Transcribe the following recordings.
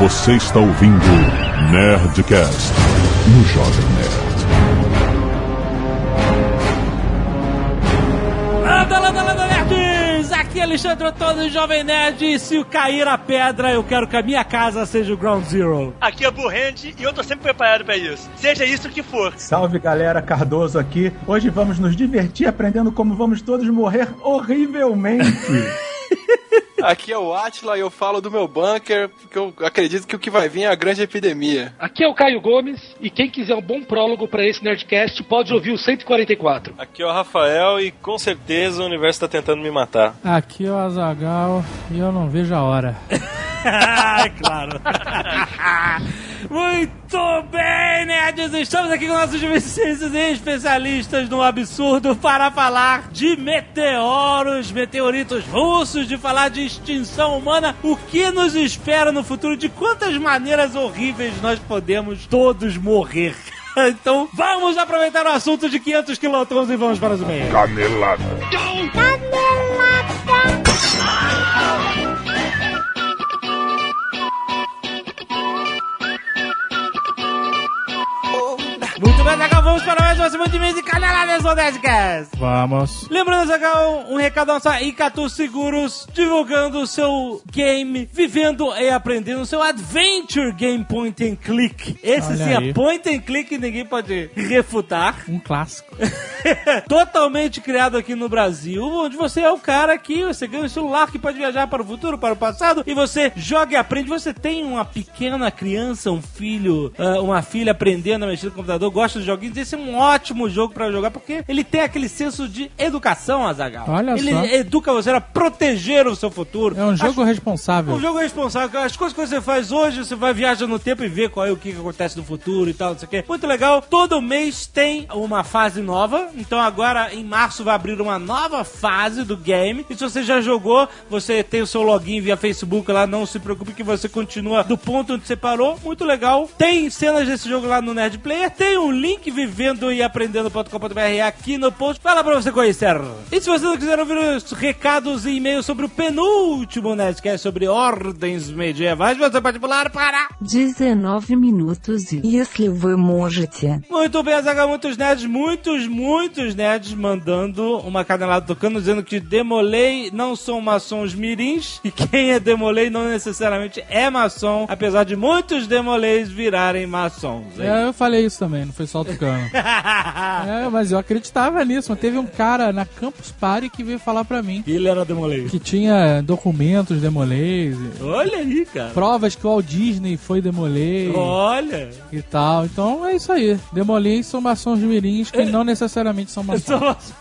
Você está ouvindo Nerdcast no Jovem Nerd. Landa, landa, landa, nerds! Aqui é Alexandre Antônio, Jovem Nerd. E se cair a pedra, eu quero que a minha casa seja o Ground Zero. Aqui é Burrand e eu tô sempre preparado pra isso. Seja isso que for. Salve galera, Cardoso aqui. Hoje vamos nos divertir aprendendo como vamos todos morrer horrivelmente. Aqui é o Atila e eu falo do meu bunker, porque eu acredito que o que vai vir é a grande epidemia. Aqui é o Caio Gomes e quem quiser um bom prólogo para esse Nerdcast pode ouvir o 144. Aqui é o Rafael e com certeza o universo tá tentando me matar. Aqui é o Azagal e eu não vejo a hora. claro. Muito bem, nerds! Estamos aqui com nossos especialistas e especialistas no absurdo para falar de meteoros, meteoritos russos, de falar de extinção humana, o que nos espera no futuro, de quantas maneiras horríveis nós podemos todos morrer. Então, vamos aproveitar o assunto de 500 quilômetros e vamos para os meios. Canelada. Muito vamos para mais uma semana de mês de caneladas do Nerdcast. Vamos. Lembrando, Zagal, um recado nossa Icatu Seguros, divulgando o seu game, vivendo e aprendendo o seu Adventure Game Point and Click. Esse Olha sim aí. é Point and Click, ninguém pode refutar. Um clássico. Totalmente criado aqui no Brasil, onde você é o cara que você ganha um celular que pode viajar para o futuro, para o passado, e você joga e aprende. Você tem uma pequena criança, um filho, ah, uma filha aprendendo a mexer no computador, gosta de joguinhos, esse é um ótimo jogo para jogar, porque ele tem aquele senso de educação, Azagal. Olha ele só. educa você a proteger o seu futuro. É um jogo As- responsável. um jogo responsável. As coisas que você faz hoje, você vai viajar no tempo e vê qual é o que que acontece no futuro e tal, não sei o quê. Muito legal. Todo mês tem uma fase nova. Então agora, em março, vai abrir uma nova fase do game. E se você já jogou, você tem o seu login via Facebook lá. Não se preocupe que você continua do ponto onde você parou. Muito legal. Tem cenas desse jogo lá no Nerd Player. Tem um link vivendo e aprendendo.com.br aqui no post. Fala pra você conhecer. E se você não quiser ouvir os recados e e-mails sobre o penúltimo Nerdcast sobre ordens medievais, você pode pular para... 19 minutos e если вы можете. Muito bem, Azaghal, muitos nerds, muitos, muitos nerds mandando uma canelada tocando, dizendo que Demolei não são maçons mirins, e quem é Demolei não necessariamente é maçom, apesar de muitos Demoleis virarem maçons. hein? É, eu falei isso também, não foi só o É, mas eu acreditava nisso. Mas teve um cara na Campus Party que veio falar pra mim Ele era Demolei. que tinha documentos demolês, Olha aí, cara. provas que o Walt Disney foi demolei Olha. e tal. Então é isso aí. Demolei são maçons mirins que não necessariamente são maçons. São maçons.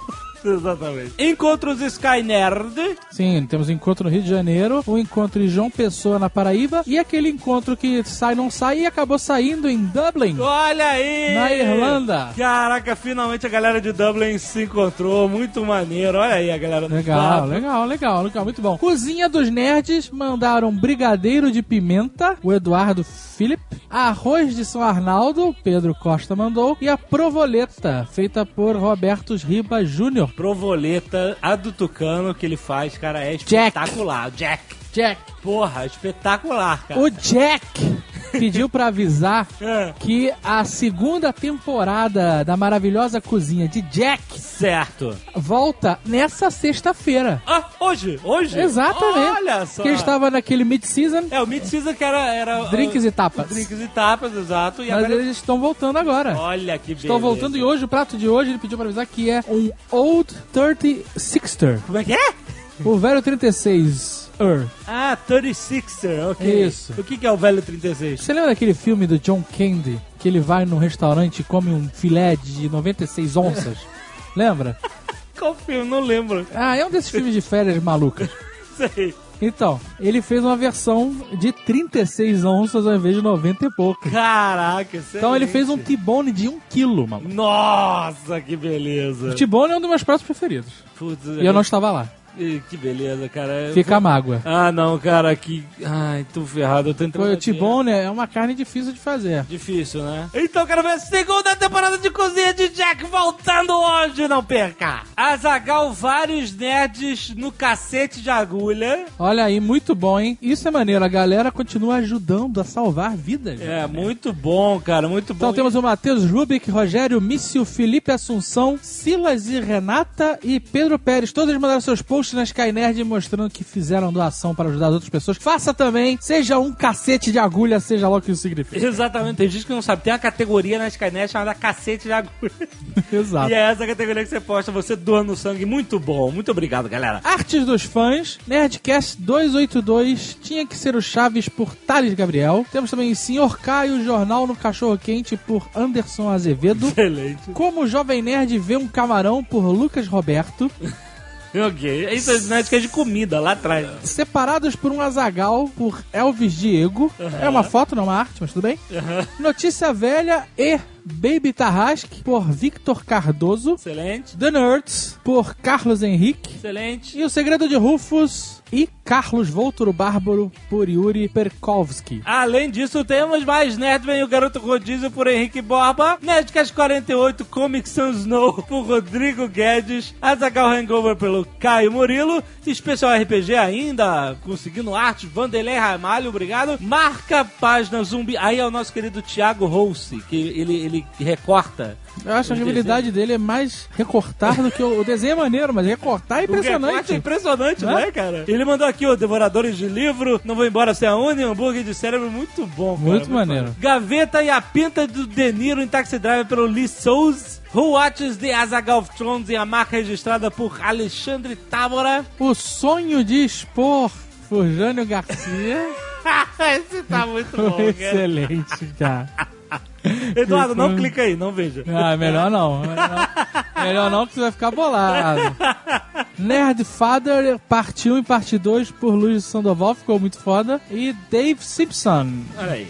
Exatamente. Encontros Sky Nerd. Sim, temos um encontro no Rio de Janeiro, um encontro em João Pessoa, na Paraíba, e aquele encontro que sai, não sai, e acabou saindo em Dublin, Olha aí! na Irlanda. Caraca, finalmente a galera de Dublin se encontrou. Muito maneiro. Olha aí a galera do Legal, papo. legal, legal, legal, muito bom. Cozinha dos Nerds mandaram brigadeiro de pimenta, o Eduardo Philip, arroz de São Arnaldo, o Pedro Costa mandou, e a provoleta, feita por Robertos Riba Júnior. Provoleta, a do Tucano que ele faz, cara, é Jack. espetacular. Jack. Jack, Porra, espetacular, cara. o Jack pediu pra avisar É. que a segunda temporada da maravilhosa cozinha de Jack Certo. volta nessa sexta-feira. Ah, hoje? Hoje? Exatamente. Olha só. Que estava naquele mid-season, É, o Mid-Season que era... era Drinks uh, e tapas. Drinks e tapas, exato. E mas agora... eles estão voltando agora. Olha que beleza. Estão voltando e hoje o prato de hoje ele pediu pra avisar que é um Old 36er. Como é que é? O velho 36 er. Ah, 36er, ok. Isso. O que, que é o velho 36? Você lembra daquele filme do John Candy que ele vai num restaurante e come um filé de 96 onças? Lembra? Qual filme? Não lembro. Ah, é um desses filmes de férias malucas. Sei. Então, ele fez uma versão de 36 onças ao invés de 90 e pouco. Caraca, Então ele excelente. fez um T-bone de 1 quilo, mano. Nossa, que beleza. O T-bone é um dos meus pratos preferidos. Putz, E eu não estava lá. Ih, Que beleza, cara. Fica a mágoa. Ah, não, cara, que. Ai, tô ferrado. Eu tô entrando. O. T-bone é uma carne difícil de fazer. Difícil, né? Então quero ver a segunda temporada de Cozinha de Jack voltando hoje, não perca! Azagal, vários nerds no cacete de agulha. Olha aí, muito bom, hein? Isso é maneiro, a galera continua ajudando a salvar vidas. É, muito bom, cara, muito bom. Então temos o Matheus Rubik, Rogério Mício, Felipe Assunção, Silas e Renata e Pedro Pérez. Todos mandaram seus posts na Sky Nerd mostrando que fizeram doação para ajudar as outras pessoas. Faça também, seja um cacete de agulha, seja lá o que isso significa. Exatamente, tem gente que não sabe. Tem uma categoria na Skynet chamada cacete de agulha. Exato. E é essa categoria que você posta, você doando sangue. Muito bom, muito obrigado, galera. Artes dos fãs, Nerdcast 282, tinha que ser o Chaves por Thales Gabriel. Temos também Senhor Caio, Jornal no Cachorro Quente por Anderson Azevedo. Excelente. Como o Jovem Nerd vê um camarão por Lucas Roberto. Ok, isso é que é de comida lá atrás. Separados por um azagal por Elvis Diego. É uma foto, não uma arte, mas tudo bem. Notícia Velha e Baby Tarrasque por Victor Cardoso. Excelente, The Nerds por Carlos Henrique. excelente. E O Segredo de Rufus e Carlos Volturo Bárbaro por Yuri Perkovski. Além disso, temos mais Nerdman e o Garoto Rodízio por Henrique Borba, Nerdcast 48 Comic Sans Snow por Rodrigo Guedes, Azagal Hangover pelo Caio Murilo, Especial RPG ainda, conseguindo arte, Vanderlei Ramalho, obrigado. Marca página zumbi, aí é o nosso querido Thiago Rousse, que ele, ele recorta. Eu acho que a habilidade dele é mais recortar do que o, o desenho é maneiro, mas recortar é O recorte é impressionante. impressionante, Né? né, cara? Ele mandou aqui, ó, Devoradores de Livro, Não Vou Embora Sem a Uni, Hambúrguer de Cérebro, muito bom, cara. Muito maneiro. bom. Gaveta e a Pinta do De Niro em Taxi Driver pelo Lee Souza. Who Watches the Azaghal of Thrones e a marca registrada por Alexandre Távora. O sonho de expor por Jânio Garcia. Esse tá muito bom, cara. Excelente, cara. Eduardo, não clica aí, não veja. Ah, melhor não. Melhor não, melhor não que você vai ficar bolado. Nerd Father, parte 1 e parte 2 por Luiz Sandoval, ficou muito foda. E Dave Simpson,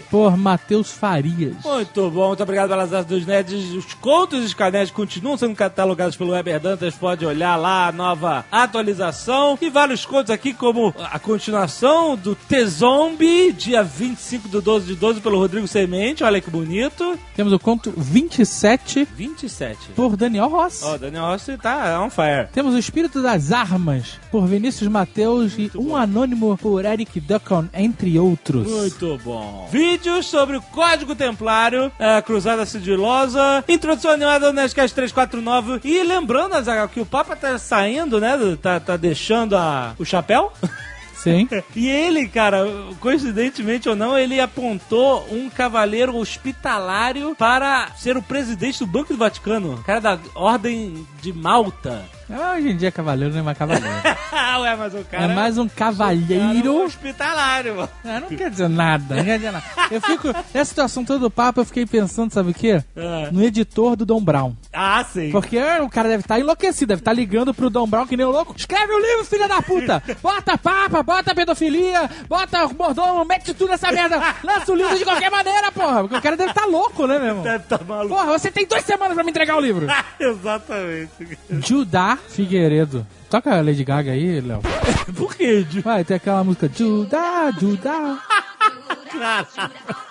por Matheus Farias. Muito bom, muito obrigado pelas artes dos nerds. Os contos dos canetes continuam sendo catalogados pelo Weber Dantas. Pode olhar lá a nova atualização. E vários contos aqui, como a continuação do T-Zombie, dia 25 do 12 de 12, pelo Rodrigo Semente. Olha que bonito. Temos o conto 27 27. por Daniel Ross. Ó, o Daniel Rossi tá on fire. Temos o Espírito das Armas por Vinícius Mateus e Um Anônimo por Eric Ducon, entre outros. Muito bom. Vídeos sobre o Código Templário, é, Cruzada Sigilosa, introdução animada do Nerdcast 349. E lembrando, Azaghal, que o Papa tá saindo, né? Tá, tá deixando a, o chapéu. Sim. E ele, cara, coincidentemente ou não, ele apontou um cavaleiro hospitalário para ser o presidente do Banco do Vaticano. Cara da Ordem de Malta. Ah, Hoje em dia é cavaleiro não é mais cavaleiro. Ué, mas o cara... é mais um cavalheiro. hospitalário, mano. Ah, não quer dizer nada, não quer dizer nada. Eu fico. Nessa situação toda do papo, eu fiquei pensando, sabe o quê? É. No editor do Dom Brown. Ah, sim. Porque é, o cara deve estar enlouquecido, deve estar ligando pro Dom Brown que nem o louco. Escreve o livro, filha da puta! Bota papa, bota pedofilia, bota mordomo, mete tudo nessa merda! Lança o livro de qualquer maneira, porra! Porque o cara deve estar louco, né, meu irmão? Deve tá maluco. Porra, você tem duas semanas pra me entregar o livro. Exatamente. Judá Figueiredo. Toca a Lady Gaga aí, Léo. Por que, Ju? Vai, tem aquela música Judá, Judá.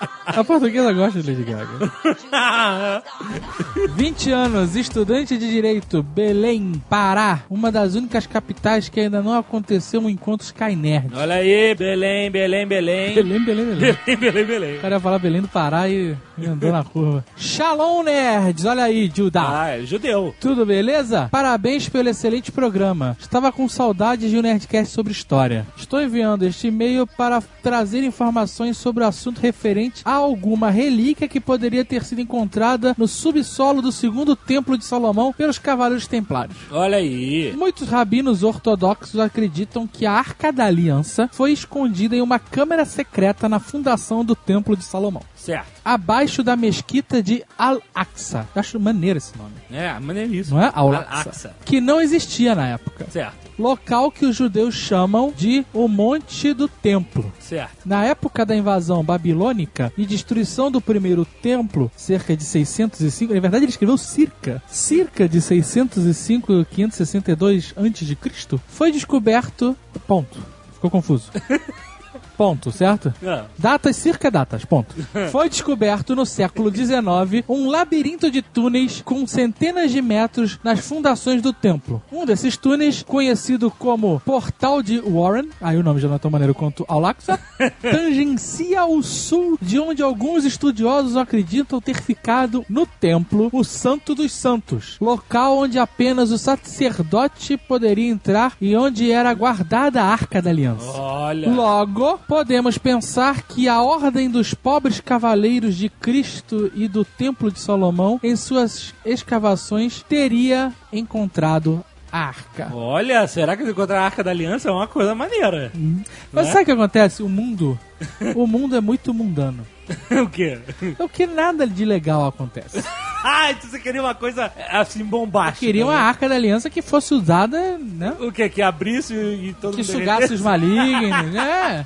A portuguesa gosta de Lady Gaga. 20 anos, estudante de Direito, Belém, Pará. Uma das únicas capitais que ainda não aconteceu um encontro Sky Nerd. Olha aí, Belém, Belém, Belém. Belém, Belém, Belém. Belém, Belém, Belém. O cara ia falar Belém do Pará e andou na curva. Shalom, nerds! Olha aí, Judá. Ah, é judeu. Tudo beleza? Parabéns pelo excelente programa. Estava com saudades de um Nerdcast sobre história. Estou enviando este e-mail para trazer informações sobre o assunto referente a alguma relíquia que poderia ter sido encontrada no subsolo do segundo templo de Salomão pelos Cavaleiros Templários. Olha aí. Muitos rabinos ortodoxos acreditam que a Arca da Aliança foi escondida em uma câmara secreta na fundação do Templo de Salomão. Certo. Abaixo da mesquita de Al-Aqsa. Acho maneiro esse nome. É, maneiríssimo. Não é? Al-Aqsa. Al-Aqsa. Que não existia na época. Certo, Local que os judeus chamam de o Monte do Templo. certo. Na época da invasão babilônica e destruição do primeiro templo, cerca de 605, na verdade ele escreveu circa, circa de 605 562 a.C., foi descoberto, ponto. Ficou confuso. Ponto, certo? Ah, Datas circa datas, ponto. Foi descoberto no século XIX um labirinto de túneis com centenas de metros nas fundações do templo. Um desses túneis, conhecido como Portal de Warren, aí o nome já não é tão maneiro quanto Al-Aqsa, tangencia o sul de onde alguns estudiosos acreditam ter ficado no templo o Santo dos Santos, local onde apenas o sacerdote poderia entrar e onde era guardada a Arca da Aliança. olha. Logo, podemos pensar que a ordem dos pobres cavaleiros de Cristo e do Templo de Salomão, em suas escavações, teria encontrado a arca. Olha, será que encontrar a Arca da Aliança é uma coisa maneira? Mas Né? sabe o que acontece? O mundo, o mundo é muito mundano. o quê? É o que nada de legal acontece. Ah, então você queria uma coisa assim bombástica. Queria uma né? arca da aliança que fosse usada, né? O quê? Que abrisse e todo Que mundo sugasse os malignos, né?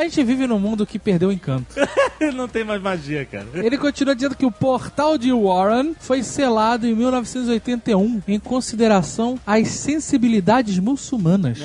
A gente vive num mundo que perdeu o encanto. Não tem mais magia, cara. Ele continua dizendo que o portal de Warren foi selado em 1981 em consideração às sensibilidades muçulmanas.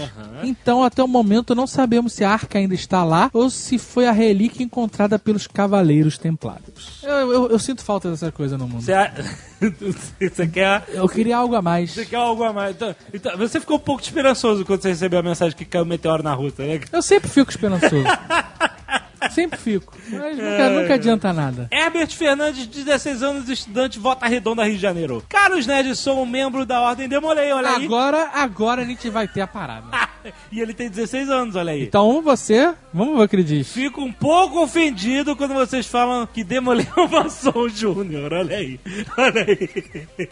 Então, até o momento, não sabemos se a arca ainda está lá ou se foi a relíquia encontrada pelos cavaleiros templários. Eu, eu- eu sinto falta dessa coisa no mundo. Você, a- você quer... Eu queria algo a mais. Você quer algo a mais? Então, então, você ficou um pouco esperançoso quando você recebeu a mensagem que caiu um meteoro na Rússia, né? Eu sempre fico esperançoso. sempre fico. Mas nunca, nunca adianta nada. Herbert Fernandes, 16 anos, estudante, Volta Redonda, Rio de Janeiro. Carlos Ned, sou um membro da Ordem Demolei, olha aí. Agora, agora a gente vai ter a parada. e ele tem 16 anos, olha aí. Então você, vamos ver o que ele diz. Fico um pouco ofendido quando vocês falam que Demolei é um maçom júnior. Olha aí. Olha aí.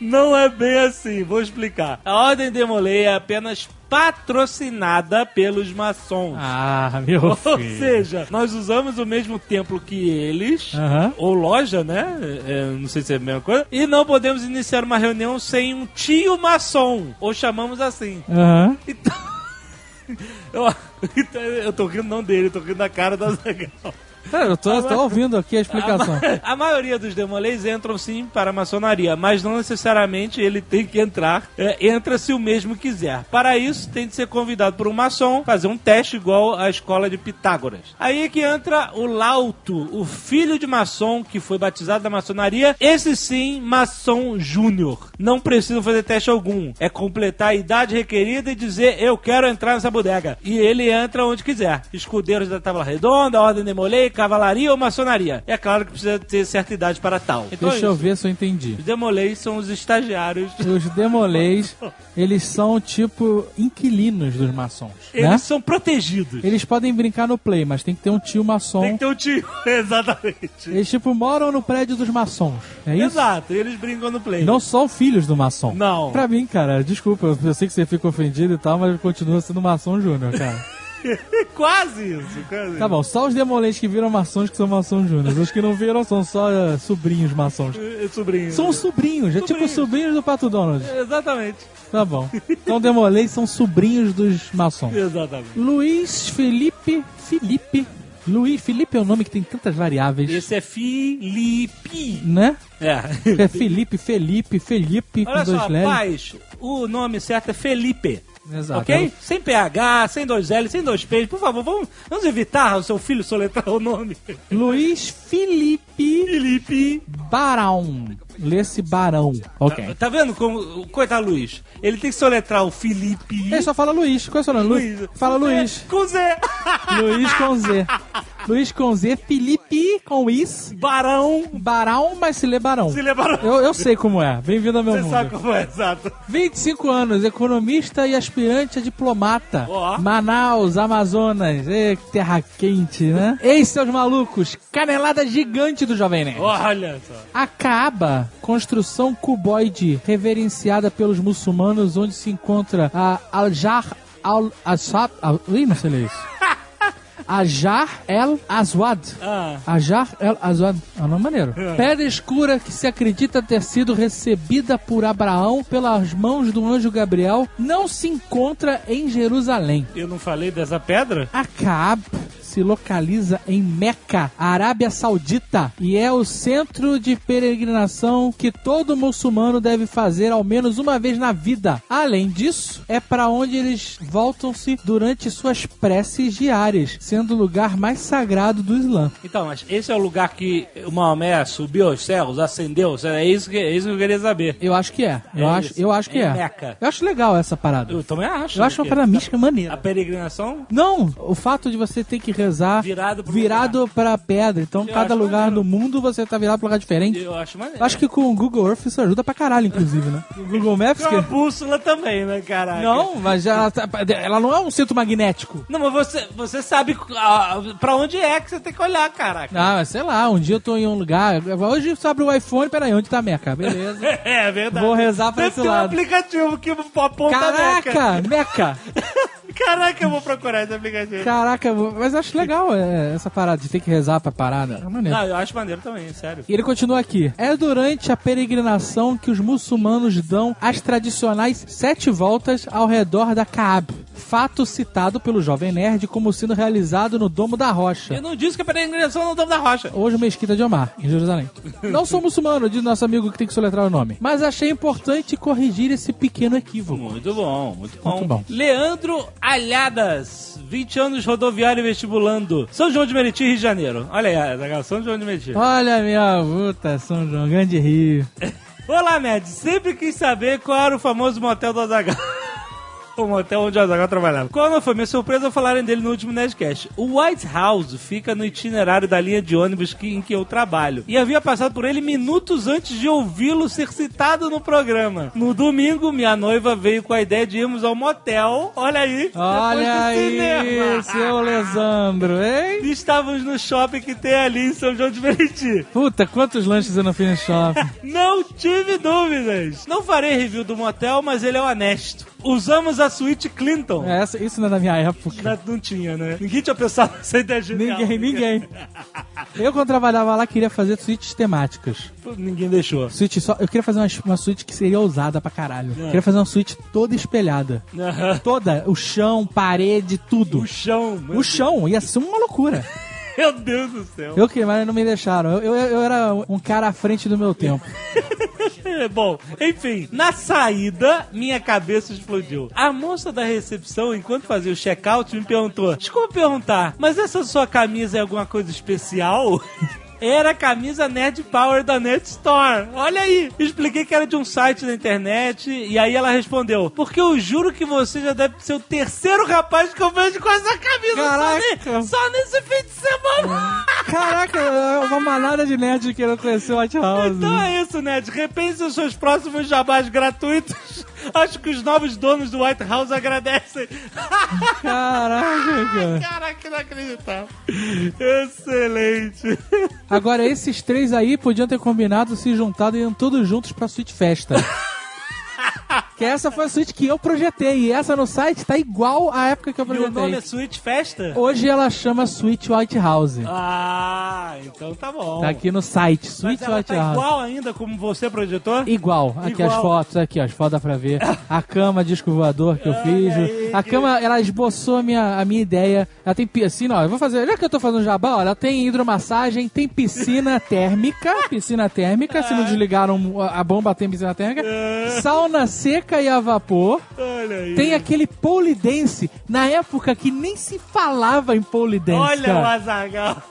Não é bem assim, vou explicar. A Ordem Demolei é apenas patrocinada pelos maçons. Ah, meu Ou filho. seja, nós usamos o mesmo templo que eles, Aham. ou loja, né? É, não sei se é a mesma coisa. E não podemos iniciar uma reunião sem um tio maçom, ou chamamos assim. Aham. Então. Eu, então, eu tô rindo não dele, eu tô rindo da cara da Zagal. Tá, Eu tô, tô ouvindo aqui a explicação. A maioria dos demolês entram sim para a maçonaria, mas não necessariamente ele tem que entrar. É, entra se o mesmo quiser. Para isso, tem de ser convidado por um maçom, fazer um teste igual à escola de Pitágoras. Aí é que entra o Lauto, o filho de maçom que foi batizado da maçonaria. Esse sim, maçom júnior. Não precisa fazer teste algum. É completar a idade requerida e dizer eu quero entrar nessa bodega. E ele entra onde quiser. Escudeiros da Tábua Redonda, Ordem Demolei, Cavalaria ou Maçonaria. É claro que precisa ter certa idade para tal. Então, Deixa eu é isso. ver se eu entendi. Os Demolei são os estagiários. Os demolês, eles são tipo inquilinos dos maçons, Eles né? são protegidos. Eles podem brincar no play, mas tem que ter um tio maçom. Tem que ter um tio. Exatamente. Eles tipo moram no prédio dos maçons. É isso? Exato, eles brincam no play. Não são filhos do maçom. Não. Pra mim, cara, desculpa, eu sei que você fica ofendido e tal, mas continua sendo maçom júnior, cara. quase isso. Quase Tá bom, só os demolês que viram maçons que são maçom júnior. Os que não viram são só eh, sobrinhos maçons. isso. Sobrinho. São sobrinhos, é tipo Sobrinhos. sobrinhos do Pato Donald. Exatamente. Tá bom. Então demolês são sobrinhos dos maçons. Exatamente. Luiz Felipe Felipe. Luiz Felipe é um nome que tem tantas variáveis, Esse é Felipe. né? É. É Felipe, Felipe, Felipe Olha com dois só, paz, o nome certo é Felipe. Exato. Ok? Sem PH, sem dois L, sem dois P's. Por favor, vamos, vamos evitar o seu filho soletrar o nome. Luiz Felipe Felipe. Barão. Lê-se Barão. Ok. Tá vendo como. Coitado Luiz. Ele tem que soletrar o Felipe. Ele só fala Luiz. Qual é o seu nome? Luiz. Fala Luiz. Com Z. Luiz com Z. Luiz com Z. Felipe com Is. Barão. Barão, mas se lê Barão. Se lembra? Eu, eu sei como é. Bem-vindo ao meu Você mundo. sabe como é, exato. 25 anos, economista e aspirante a diplomata. Ó. Manaus, Amazonas. Que terra quente, né? Ei, seus malucos, canelada gigante do Jovem Nerd. Olha só. A Kaaba, construção cuboide reverenciada pelos muçulmanos, onde se encontra a Al-Jar. Al Ih, não sei ler isso. Ajar El Aswad. Ah. Ajar El Aswad. É um nome maneiro. Pedra escura que se acredita ter sido recebida por Abraão pelas mãos do anjo Gabriel não se encontra em Jerusalém. Eu não falei dessa pedra? A Kaab se localiza em Meca, Arábia Saudita, e é o centro de peregrinação que todo muçulmano deve fazer ao menos uma vez na vida. Além disso, é para onde eles voltam-se durante suas preces diárias, sendo o lugar mais sagrado do Islã. Então, mas esse é o lugar que o Maomé subiu aos céus, ascendeu. É isso que, é isso que eu queria saber. Eu acho que é. Eu, É acho, isso. eu acho que é. Meca. Eu acho legal essa parada. Eu também acho. Eu acho uma que parada mística A maneira. peregrinação Não, o fato de você ter que rezar Virado pro virado pra pedra. Então, Eu cada lugar maneiro. do mundo você tá virado pra um lugar diferente. eu acho maneiro. Acho que com o Google Earth isso ajuda pra caralho, inclusive, né? O Google Maps é uma que... bússola também, né, caralho? Não, mas ela, tá- ela não é um centro magnético. Não, mas você, você sabe ah, pra onde é que você tem que olhar, caraca. Ah, sei lá, um dia eu tô em um lugar. Hoje você abre o iPhone, peraí, onde tá a Meca? Beleza. É verdade. Vou rezar pra Deve esse ter um lado. aplicativo que aponta a Meca. Caraca, Meca! Caraca, eu vou procurar esse aplicativo. Caraca, mas eu acho legal é, essa parada de ter que rezar pra parada. É maneiro. Não, eu acho maneiro também, sério. E ele continua aqui. É durante a peregrinação que os muçulmanos dão as tradicionais sete voltas ao redor da Kaab. Fato citado pelo Jovem Nerd como sendo realizado no Domo da Rocha. Eu não disse que a peregrinação não Domo da Rocha. Hoje, Mesquita de Omar, em Jerusalém. Não sou muçulmano, diz nosso amigo que tem que soletrar o nome. Mas achei importante corrigir esse pequeno equívoco. Muito bom, muito bom. Muito bom. Leandro Alhadas, 20 anos rodoviário e vestibulando. São João de Meriti, Rio de Janeiro. Olha aí, São João de Meriti. Olha minha puta, São João, grande rio. Olá, Ned. Sempre quis saber qual era o famoso motel do Azaghal. O motel onde o Azaghal trabalhava. Qual não foi minha surpresa ao falarem dele no último Nerdcast? O White House fica no itinerário da linha de ônibus que, em que eu trabalho. E havia passado por ele minutos antes de ouvi-lo ser citado no programa. No domingo, minha noiva veio com a ideia de irmos ao motel. Olha aí. Olha aí, cinema. seu Lesandro, hein? E Estávamos no shopping que tem ali em São João de Meriti. Puta, quantos lanches eu não fiz no shopping. Não tive dúvidas. Não farei review do motel, mas ele é honesto. Usamos a suíte Clinton. É, essa- isso não é da minha época. Não, não tinha, né? Ninguém tinha pensado nessa ideia genial. Ninguém, ninguém. Eu, quando trabalhava lá, queria fazer suítes temáticas. Ninguém deixou. Suíte só, eu queria fazer uma, uma suíte que seria ousada pra caralho. É. Queria fazer uma suíte toda espelhada. Toda. O chão, parede, tudo. O chão. O chão ia ser uma loucura. Meu Deus do céu. Eu queria, mas não me deixaram. Eu, eu, eu era um cara à frente do meu tempo. É, Bom, enfim, na saída, minha cabeça explodiu. A moça da recepção, enquanto fazia o check-out, me perguntou: Desculpa perguntar, mas essa sua camisa é alguma coisa especial? Era a camisa Nerd Power da Net Store. Olha aí. Expliquei que era de um site da internet. E aí ela respondeu: Porque eu juro que você já deve ser o terceiro rapaz que eu vejo com essa camisa só, Caraca. ne- só nesse fim de semana. Caraca, é uma manada de nerd querendo conhecer o White House. Então é isso, Ned. Repense os seus próximos jabás gratuitos. Acho que os novos donos do White House agradecem. Caraca, cara. Caraca, inacreditável. Excelente. Agora, esses três aí podiam ter combinado, se juntado e iam todos juntos pra Suite Festa. que essa foi a suíte que eu projetei. E essa no site tá igual à época que eu E projetei. o nome é Switch Festa? Hoje ela chama Suite White House. Ah, então tá bom. Tá aqui no site, ela White tá House. igual ainda como você projetou? Igual. Aqui Igual. as fotos, aqui ó, as fotos dá pra ver. A cama disco voador que eu fiz. aí, A cama, ela esboçou a minha, a minha ideia. Ela tem piscina, ó, eu vou fazer, já que eu tô fazendo jabá, ó, ela tem hidromassagem, tem piscina térmica, piscina térmica, se não desligaram a a bomba tem piscina térmica. Sauna seca e a vapor. Olha aí. Tem aquele pole dance, na época que nem se falava em pole dance, Olha cara. o Azagal.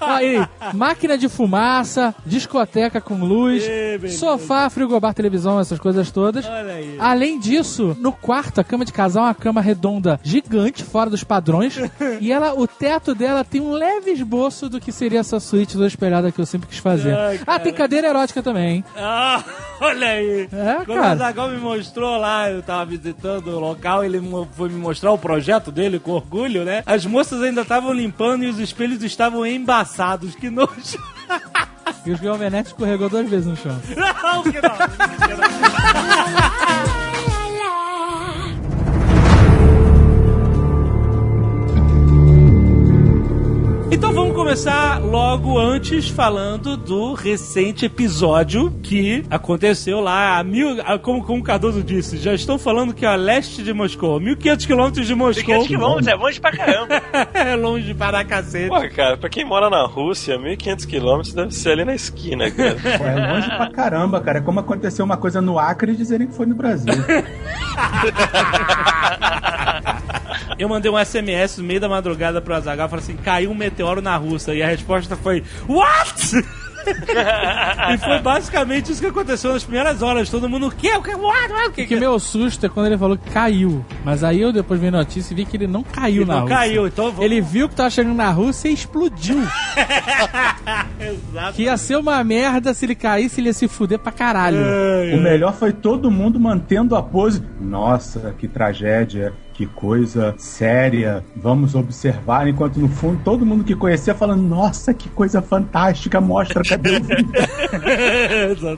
Aí, máquina de fumaça, discoteca com luz, sofá, frigobar, televisão, essas coisas todas. Olha aí. Além disso, no quarto, a cama de casal é uma cama redonda gigante, fora dos padrões. e ela, o teto dela tem um leve esboço do que seria essa suíte do espelhada que eu sempre quis fazer. Ai, ah, tem cadeira erótica também, hein? Ah, olha aí. É, Quando o cara. Azagal me mostrou lá, eu tava visitando o local, ele foi me mostrar o projeto dele com orgulho, né? As moças ainda estavam limpando e os espelhos estavam embaçados. Que nojo. E os Galvenete escorregou duas vezes no chão. Não, que não. que não. Então vamos começar logo antes falando do recente episódio que aconteceu lá a mil, a- como, como o Cardoso disse, já estou falando que é a leste de Moscou, 1500 quilômetros de Moscou. 500 quilômetros, é longe pra caramba. é longe para cacete. Pô, cara, pra quem mora na Rússia, 1.500 quilômetros deve ser ali na esquina, cara. Pô, é longe pra caramba, cara. É como aconteceu uma coisa no Acre e dizerem que foi no Brasil. Eu mandei um SMS no meio da madrugada pro Azaghal, falei assim, caiu um meteoro na Rússia. E a resposta foi, what? e foi basicamente isso que aconteceu nas primeiras horas. Todo mundo, o quê? O quê? What? What? O quê? Que meu susto é quando ele falou que caiu. Mas aí eu depois vi a notícia e vi que ele não caiu Ele na não Rússia. caiu, então vamos- Ele viu que tava chegando na Rússia e explodiu. Que ia ser uma merda se ele caísse, ele ia se fuder pra caralho. O melhor foi todo mundo mantendo a pose. Nossa, que tragédia, que coisa séria. Vamos observar. Enquanto no fundo todo mundo que conhecia falando: Nossa, que coisa fantástica. Mostra, cadê o vídeo?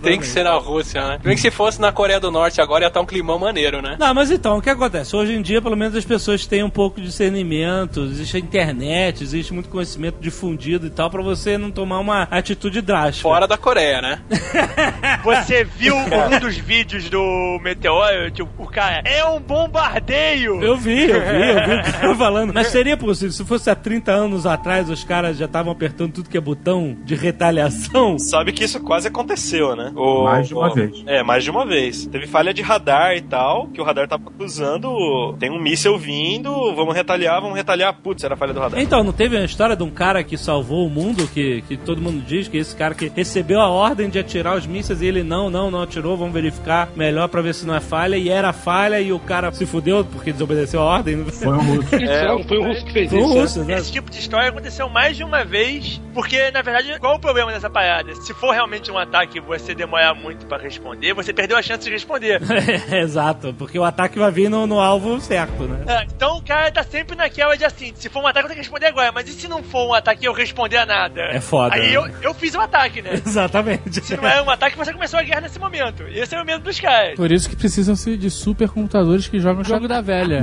Tem que ser na Rússia, né? Bem que se fosse na Coreia do Norte agora ia estar um climão maneiro, né? Não, mas então, o que acontece? Hoje em dia, pelo menos as pessoas têm um pouco de discernimento, existe a internet, existe muito conhecimento difundido e tal, pra você não tomar uma atitude drástica. Fora da Coreia, né? Você viu um dos vídeos do meteoro? Tipo, o cara, é um bombardeio! Eu vi, eu vi, eu vi o cara falando. Mas seria possível, se fosse há 30 anos atrás, os caras já estavam apertando tudo que é botão de retaliação. Sabe que isso quase aconteceu, né? O- Mais de uma o- vez. É, mais de uma vez. Teve falha de radar e tal, que o radar tava acusando, tem um míssel vindo, vamos retaliar, vamos retaliar. Putz, era falha do radar. Então, não teve uma história de um cara que salvou o mundo, que, que todo mundo diz que esse cara que recebeu a ordem de atirar os mísseis e ele não, não, não atirou, vamos verificar melhor pra ver se não é falha, e era falha e o cara se fudeu porque desobedeceu a ordem. Foi um russo. Isso, foi o russo que fez Foi isso. um russo, né? Esse tipo de história aconteceu mais de uma vez, porque na verdade, qual o problema dessa parada? Se for realmente um ataque e você demorar muito pra responder, você perdeu a chance de responder. Exato, porque o ataque vai vir no, no alvo certo, né? É, então o cara tá sempre naquela de assim, se for um ataque eu tenho que responder agora, mas e se não for um ataque e eu responder a nada? É foda, Aí né? eu, eu fiz o ataque, né? Exatamente. Se não é um ataque, você começou a guerra nesse momento. E esse é o medo dos caras. Por isso que precisam-se de supercomputadores que jogam o jogo da velha.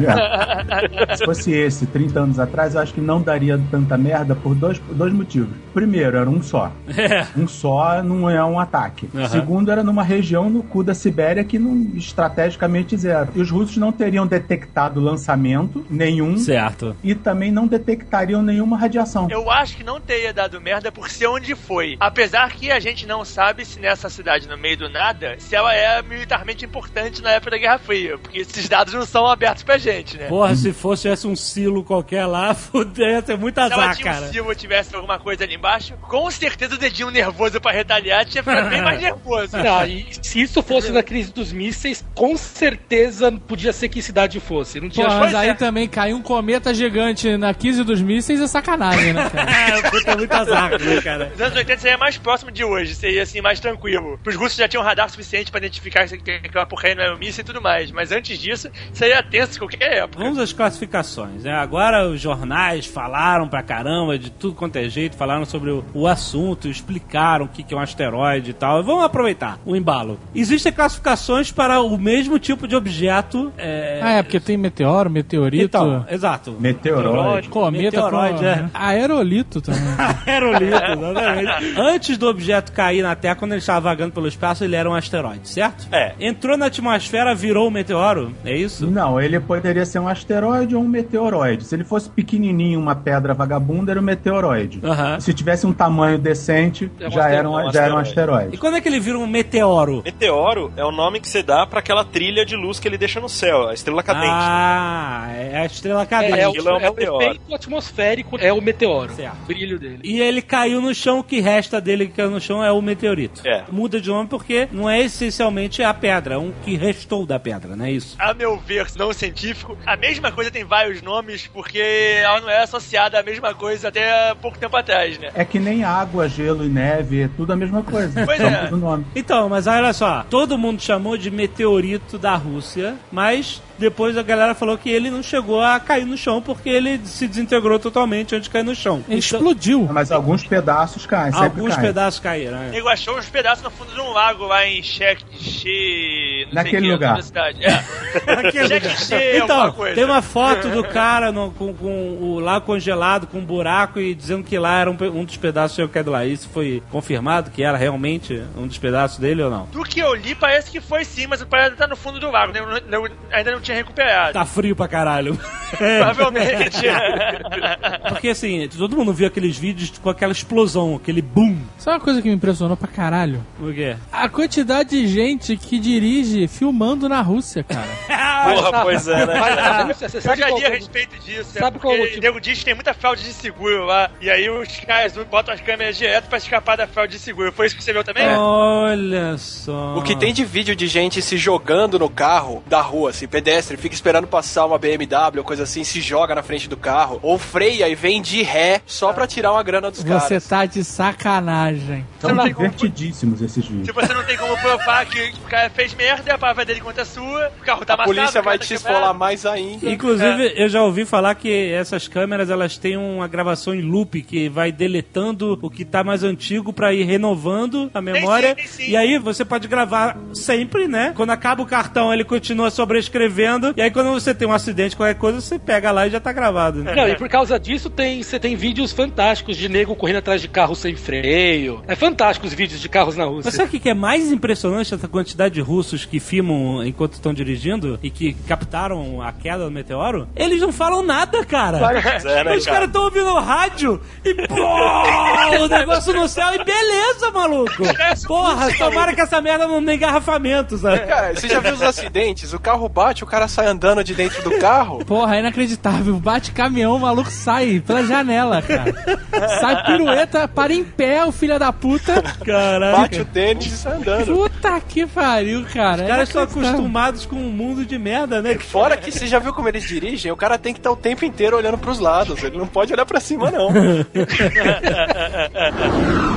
É. Se fosse esse 30 anos atrás, eu acho que não daria tanta merda por dois, por dois motivos. Primeiro, era um só. É. Um só não é um ataque. Aham. Segundo, era numa região no cu da Sibéria que não estrategicamente zero. E os russos não teriam detectado lançamento nenhum Certo. e também não detectariam nenhuma radiação. Eu acho que não teria dado merda por ser onde foi. Apesar que a gente não sabe se nessa cidade, no meio do nada, se ela é militarmente importante na época da Guerra Fria. Porque esses dados não são abertos pra gente, né? Porra, se fosse tivesse um silo qualquer lá, fudeu, ia ter muito Se ela azar, tinha um cara. silo tivesse alguma coisa ali embaixo, com certeza o dedinho nervoso pra retaliar tinha ficado bem mais nervoso. Não, e se isso fosse na crise dos mísseis, com certeza podia ser que cidade fosse. Não Pô, tinha mas Pois aí é. também caiu um cometa gigante na 15 dos mísseis é sacanagem, né, cara? É, puta, muito azar, né, cara? Nos anos 80 seria mais próximo de hoje, seria assim, mais tranquilo. Os russos já tinham radar suficiente pra identificar que aquela porcaria não era um míssil e tudo mais. Mas antes disso, seria tenso em qualquer época. Vamos às classificações, né? Agora os jornais falaram pra caramba de tudo quanto é jeito, falaram sobre o, o assunto, explicaram o que, que é um asteroide e tal. Vamos aproveitar o embalo. Existem classificações para o mesmo tipo de objeto. É... Ah, é, porque tem meteoro, meteorito, Então, exato. Meteoroide. cometa, meteoroide, com... é. aerolito também. Aerolito, exatamente. Antes do objeto cair na Terra, quando ele estava vagando pelo espaço, ele era um asteroide, certo? É. Entrou na atmosfera, virou um meteoro, é isso? Não, ele poderia ser um asteroide ou um meteoroide. Se ele fosse pequenininho, uma pedra vagabunda, era um meteoroide. Se tivesse um tamanho decente, É um já, era um, asteroide. já era um E asteroide. quando é que ele vira um meteoro? Meteoro é o nome que você dá pra aquela trilha de luz que ele deixa no céu, a estrela cadente. Ah, é a estrela cadente. É, é, o, é um é o efeito atmosférico, é o meteoro. Certo. O brilho dele. E ele caiu no chão, o que resta dele que caiu no chão é o meteorito. É. Muda de nome porque não é essencialmente a pedra, é um que restou da pedra, não é isso? A meu ver, não científico, a mesma coisa tem vários nomes porque ela não é associada à mesma coisa até pouco tempo atrás, né? É que nem água, gelo e neve, é tudo a mesma coisa. Pois é. muda o nome. Então, mas olha só, todo mundo chamou de meteorito da Rússia, mas depois a galera falou que ele não chegou a cair no chão porque ele se desintegrou totalmente antes de cair no chão. Ele Então, explodiu. Mas alguns pedaços caem, alguns caem. pedaços caíram. O né? nego achou uns pedaços no fundo de um lago lá em Cheque, Naquele que, lugar. toda a cidade. É. Que lugar. alguma Então, tem uma foto do cara no- com, com o lá congelado, com um buraco e dizendo que lá era um, um dos pedaços do quero lá. Isso foi confirmado que era realmente um dos pedaços dele ou não? Do que eu li, parece que foi sim, mas o parada tá no fundo do lago? Eu não- não- ainda não tinha recuperado. Tá frio pra caralho. Provavelmente. Porque assim, todo mundo viu aqueles vídeos com aquela explosão, aquele boom. Sabe uma coisa que me impressionou pra caralho? O quê? A quantidade de gente que dirige filmando na Rússia, cara. Porra, pois é, né? Mas você Eu sabe já li a é respeito disso, Sabe é qual o nego diz que tem muita fraude de seguro lá, e aí os caras botam as câmeras direto pra escapar da fraude de seguro. Foi isso que você viu também? É. Olha só. O que tem de vídeo de gente se jogando no carro da rua, assim, pedestre, fica esperando passar uma BMW ou coisa assim, se joga na frente do carro, ou freia e vem de ré só pra tirar uma grana dos Você caras. Tá de sacanagem. São não tem como- divertidíssimos esses vídeos. Se você não tem como provar que o cara fez merda, a prova dele contra a sua, o carro tá A polícia amassado, o vai cara te tá quebrado. esfolar mais ainda. Inclusive, eu já ouvi falar que essas câmeras elas têm uma gravação em loop que vai deletando o que tá mais antigo pra ir renovando a memória. sim, tem sim. E aí você pode gravar sempre, né? Quando acaba o cartão, ele continua sobrescrevendo. E aí quando você tem um acidente, qualquer coisa, você pega lá e já tá gravado. Não, e por causa disso tem, você tem vídeos fantásticos de nego correndo atrás de carro sem freio. É fantástico os vídeos de carros na Rússia. Mas sabe o que é mais impressionante essa quantidade de russos que filmam enquanto estão dirigindo e que captaram a queda do meteoro? Eles não falam nada, cara. É, né, Os caras estão ouvindo o rádio e pô, o negócio no céu e beleza, maluco. Porra, tomara que essa merda não tenha engarrafamento, sabe? Cara, você já viu os acidentes? O carro bate, o cara sai andando de dentro do carro. Porra, é inacreditável. Bate caminhão, o maluco sai pela janela, cara. Sai pirueta, para em pé, o filho da puta. Caraca. Bate o tênis e sai andando. Puta que pariu, cara. Os caras estão inacreditável. acostumados com um mundo de merda, né? Fora que você já viu como eles dirigem, o cara tem que estar o tempo inteiro olhando pros lados. Ele não pode olhar pra cima, não.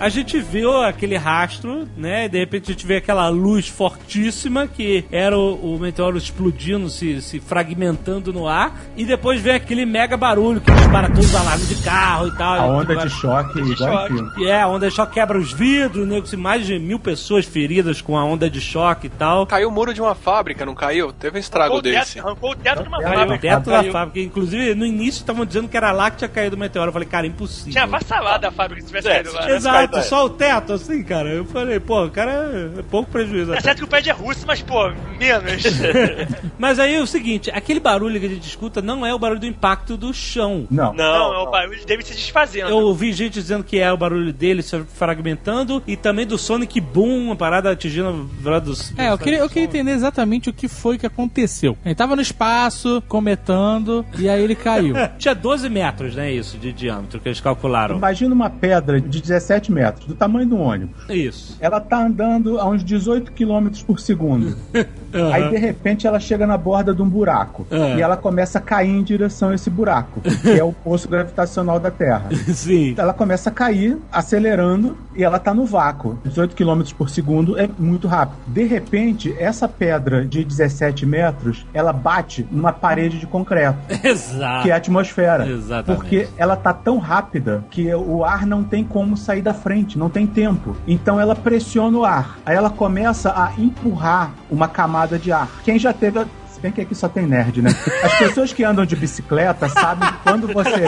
A gente viu aquele rastro, né? E de repente a gente vê aquela luz fortíssima que era o, o meteoro explodindo, se, se fragmentando no ar. E depois vem aquele mega barulho que dispara todos os alarmes de carro e tal. A onda Vai- de choque, igual em choque. filme. E é, a onda de choque quebra os vidros, nego, se mais de mil pessoas feridas com a onda de choque e tal. Caiu o muro de uma fábrica, não caiu? Teve um Arrancou estrago o teto, desse. arrancou o teto de uma Caiu. Caiu fábrica. dentro da fábrica. Inclusive, no início estavam dizendo que era lá que tinha caído o meteoro. Eu falei, cara, impossível. Tinha avassalado a fábrica se tivesse É, caído lá. Exato, caído, é. só o teto, assim, cara. Eu falei, pô, o cara é pouco prejuízo. É certo que o prédio é russo, mas, pô, menos. Mas aí é o seguinte, aquele barulho que a gente escuta não é o barulho do impacto do chão. Não. Não, Não, é o não. barulho dele se desfazendo. Eu ouvi gente dizendo que é o barulho dele se fragmentando e também do Sonic Boom, uma parada atingindo a velocidade dos. É, eu queria, eu queria entender exatamente o que foi que aconteceu. Ele tava no espaço, cometando, e aí ele caiu. Tinha 12 metros, né? Isso, de diâmetro que eles calcularam. Imagina uma pedra de 17 metros, do tamanho do ônibus. Isso. Ela tá andando a uns 18 km por segundo. Aí de repente ela chega na borda de um buraco. Aham. E ela começa a cair em direção a esse buraco, que é o poço gravitacional da Terra. Sim. Ela começa a cair, acelerando, e ela tá no vácuo. 18 km por segundo é muito rápido. De repente, essa pedra de 17 metros, ela bate numa parede de concreto, Exato. que é a atmosfera. Exatamente. Porque ela tá tão rápida que o ar não tem como sair da frente, não tem tempo. Então ela pressiona o ar. Aí ela começa a empurrar uma camada de ar. Quem já teve. Se bem que aqui só tem nerd, né? As pessoas que andam de bicicleta sabem que quando você.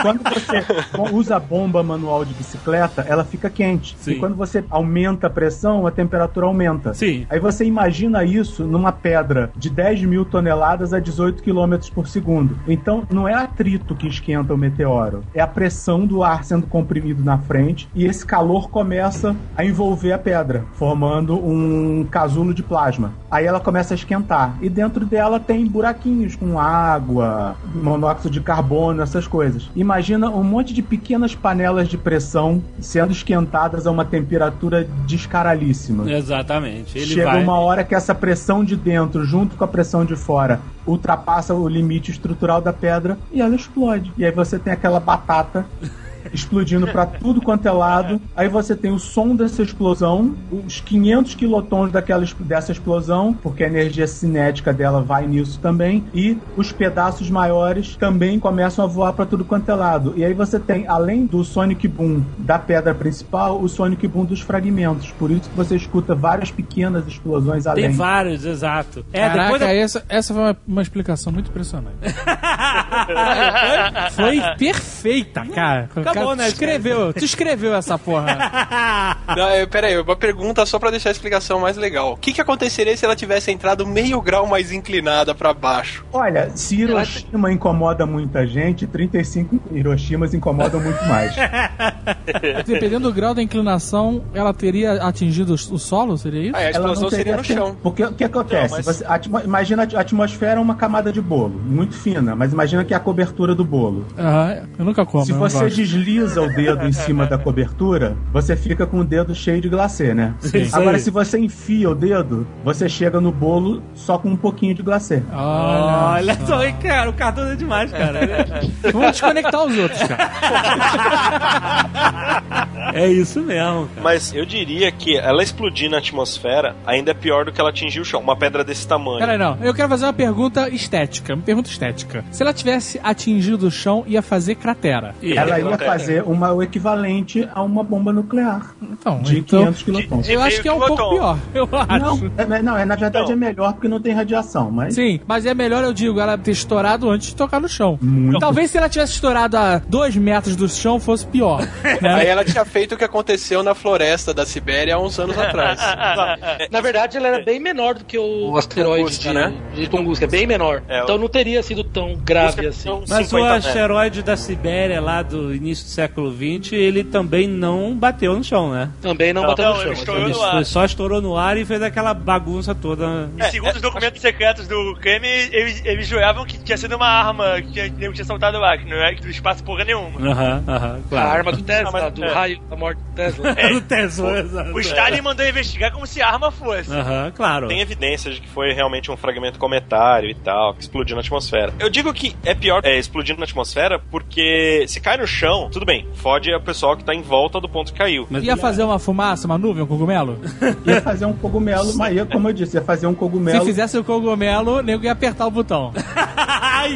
Quando você usa a bomba manual de bicicleta, ela fica quente. Sim. E quando você aumenta a pressão, a temperatura aumenta. Sim. Aí você imagina isso numa pedra de 10 mil toneladas a 18 km por segundo. Então não é atrito que esquenta o meteoro, é a pressão do ar sendo comprimido na frente e esse calor começa a envolver a pedra, formando um casulo de plasma. Aí ela começa a esquentar e dentro dela tem buraquinhos com água, monóxido de carbono, essas coisas. Imagina um monte de pequenas panelas de pressão sendo esquentadas a uma temperatura descaralíssima. Exatamente. Ele Chega vai. uma hora que essa pressão de dentro, junto com a pressão de fora, ultrapassa o limite estrutural da pedra e ela explode. E aí você tem aquela batata explodindo pra tudo quanto é lado. Aí você tem o som dessa explosão, os 500 quilotons daquela, es- dessa explosão, porque a energia cinética dela vai nisso também, e os pedaços maiores também começam a voar pra tudo quanto é lado. E aí você tem, além do Sonic Boom da pedra principal, o Sonic Boom dos fragmentos. Por isso que você escuta várias pequenas explosões além. Tem vários, exato. É, Caraca, depois da- essa, essa foi uma, uma explicação muito impressionante. foi perfeita, cara. Acabou, né, escreveu, tu escreveu essa porra. Não, pera aí, uma pergunta só pra deixar a explicação mais legal. O que, que aconteceria se ela tivesse entrado meio grau mais inclinada pra baixo? Olha, se Hiroshima incomoda muita gente, 35 Hiroshimas incomodam muito mais. Dependendo do grau da inclinação, ela teria atingido o solo, seria isso? Ah, é, a Ela explosão não seria teria no chão. Porque o que acontece? Não, mas- Você- imagina a atmosfera é uma camada de bolo, muito fina, mas imagina que é a cobertura do bolo. Aham, eu nunca como. Se você gosto. Desliza o dedo em cima da cobertura, você fica com o dedo cheio de glacê, né? Sim. Agora, se você enfia o dedo, você chega no bolo só com um pouquinho de glacê. Olha, Olha só, hein, cara, o cartão é demais, cara. Vamos desconectar os outros, cara. É isso mesmo, cara. Mas eu diria que ela explodir na atmosfera ainda é pior do que ela atingir o chão. Uma pedra desse tamanho. Peraí, não. Eu quero fazer uma pergunta estética. Uma pergunta estética. Se ela tivesse atingido o chão, ia fazer cratera. E- Ela ia acontece. Fazer uma, o equivalente a uma bomba nuclear Então, de então 500 quilotons. eu acho que é um pouco pior. Eu acho. Não, é, não, é, na verdade Então. é melhor porque não tem radiação, mas Sim, mas é melhor, eu digo, ela ter estourado antes de tocar no chão. Muito. Talvez se ela tivesse estourado a dois metros do chão fosse pior. Aí né? ela tinha feito o que aconteceu na floresta da Sibéria há uns anos atrás. Na verdade, ela era bem menor do que o asteroide Tunguska, de, né? de Tunguska, é bem menor. É, então o- não teria sido tão grave assim. Mas 50 o metros. asteroide da Sibéria lá do início do século XX, ele também não bateu no chão, né? Também não, Não, bateu não, no chão. ele estourou Ele no só estourou no ar e fez aquela bagunça toda. E segundo os documentos secretos do Kremlin, eles, eles juravam que tinha sido uma arma que nego tinha soltado lá, que não é do espaço porra nenhuma. Aham, aham, A claro. arma do Tesla, Ah, mas- do é. raio da morte do Tesla. É o Tesla, exato. O Stalin mandou investigar como se a arma fosse. Aham, claro. Tem evidências de que foi realmente um fragmento cometário e tal, que explodiu na atmosfera. Eu digo que é pior é, explodir na atmosfera porque se cai no chão, tudo bem, fode o pessoal que tá em volta do ponto que caiu. Mas- Ia fazer uma fumaça, uma nuvem, um cogumelo? ia fazer um cogumelo, mas ia, como eu disse, ia fazer um Se cogumelo. fizesse o cogumelo, o nego ia apertar o botão.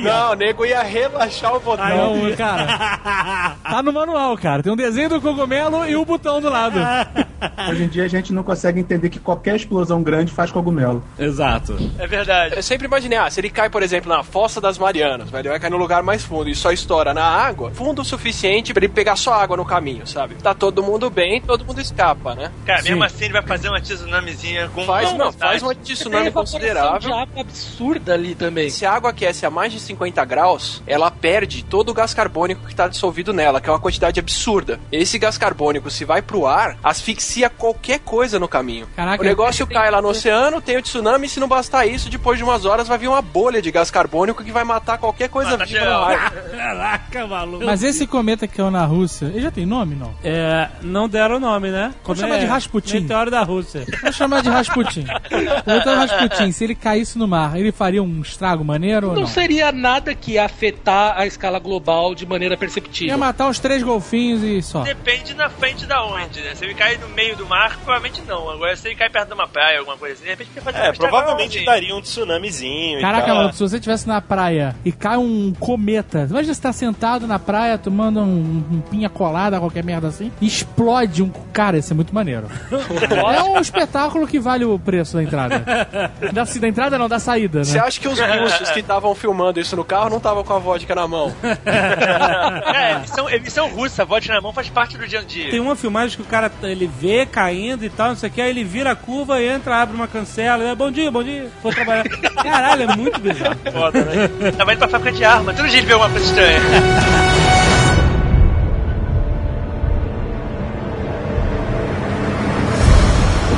Não, o nego ia relaxar o botão. Não, cara. Tá no manual, cara. Tem um desenho do cogumelo e o botão do lado. Hoje em dia a gente não consegue entender que qualquer explosão grande faz cogumelo. Exato. É verdade. Eu sempre imaginei, ah, se ele cai, por exemplo, na fossa das Marianas, velho, ele vai cair no lugar mais fundo e só estoura na água, fundo o suficiente pra ele pegar só água no caminho, sabe? Tá todo mundo bem, todo mundo escapa, né? Cara, mesmo Sim. assim ele vai fazer uma tsunamizinha com Faz, não, faz uma Tem tsunami evaporação de considerável. água absurda ali também. Se a água aquece a mais de 50 graus, ela perde todo o gás carbônico que está dissolvido nela, que é uma quantidade absurda. Esse gás carbônico, se vai pro ar, asfixia qualquer coisa no caminho. Caraca. o negócio cai lá no oceano, tem o tsunami, e se não bastar isso, depois de umas horas vai vir uma bolha de gás carbônico que vai matar qualquer coisa Mata viva geral. no ar. Caraca, maluco. Mas esse cometa que caiu na Rússia, ele já tem nome, não? É, não deram o nome, né? Vamos chamar de Rasputin. Meteoro da Rússia. Vamos chamar de Rasputin. O meteoro Rasputin, se ele caísse no mar, ele faria um estrago maneiro ou Não não? seria nada que ia afetar a escala global de maneira Ia perceptível. matar uns três golfinhos e só. Depende na frente da onde, né? Se ele cai no meio do mar, provavelmente não. Agora, se ele cai perto de uma praia, alguma coisa assim, de repente ele fazer É, um provavelmente estrago, daria um tsunamizinho Caraca, e tal. maluco, se você estivesse na praia e cai um cometa, imagina você tá sentado na praia tomando um, um pinha colada, qualquer merda assim, explode um. Cara, isso é muito maneiro. é um espetáculo que vale o preço da entrada. Da, da entrada não, da saída, Você né? acha que os russos que estavam filmando isso no carro não estavam com a vodka na mão? É, eles são, eles são russos, a vodka na mão faz parte do dia a dia. Tem uma filmagem que o cara ele vê caindo e tal, não sei o que, aí ele vira a curva, entra, abre uma cancela, e é, bom dia, bom dia, vou trabalhar. Caralho, é muito bizarro. Foda, né? Tava indo pra fábrica de arma, todo dia ele vê alguma coisa estranha.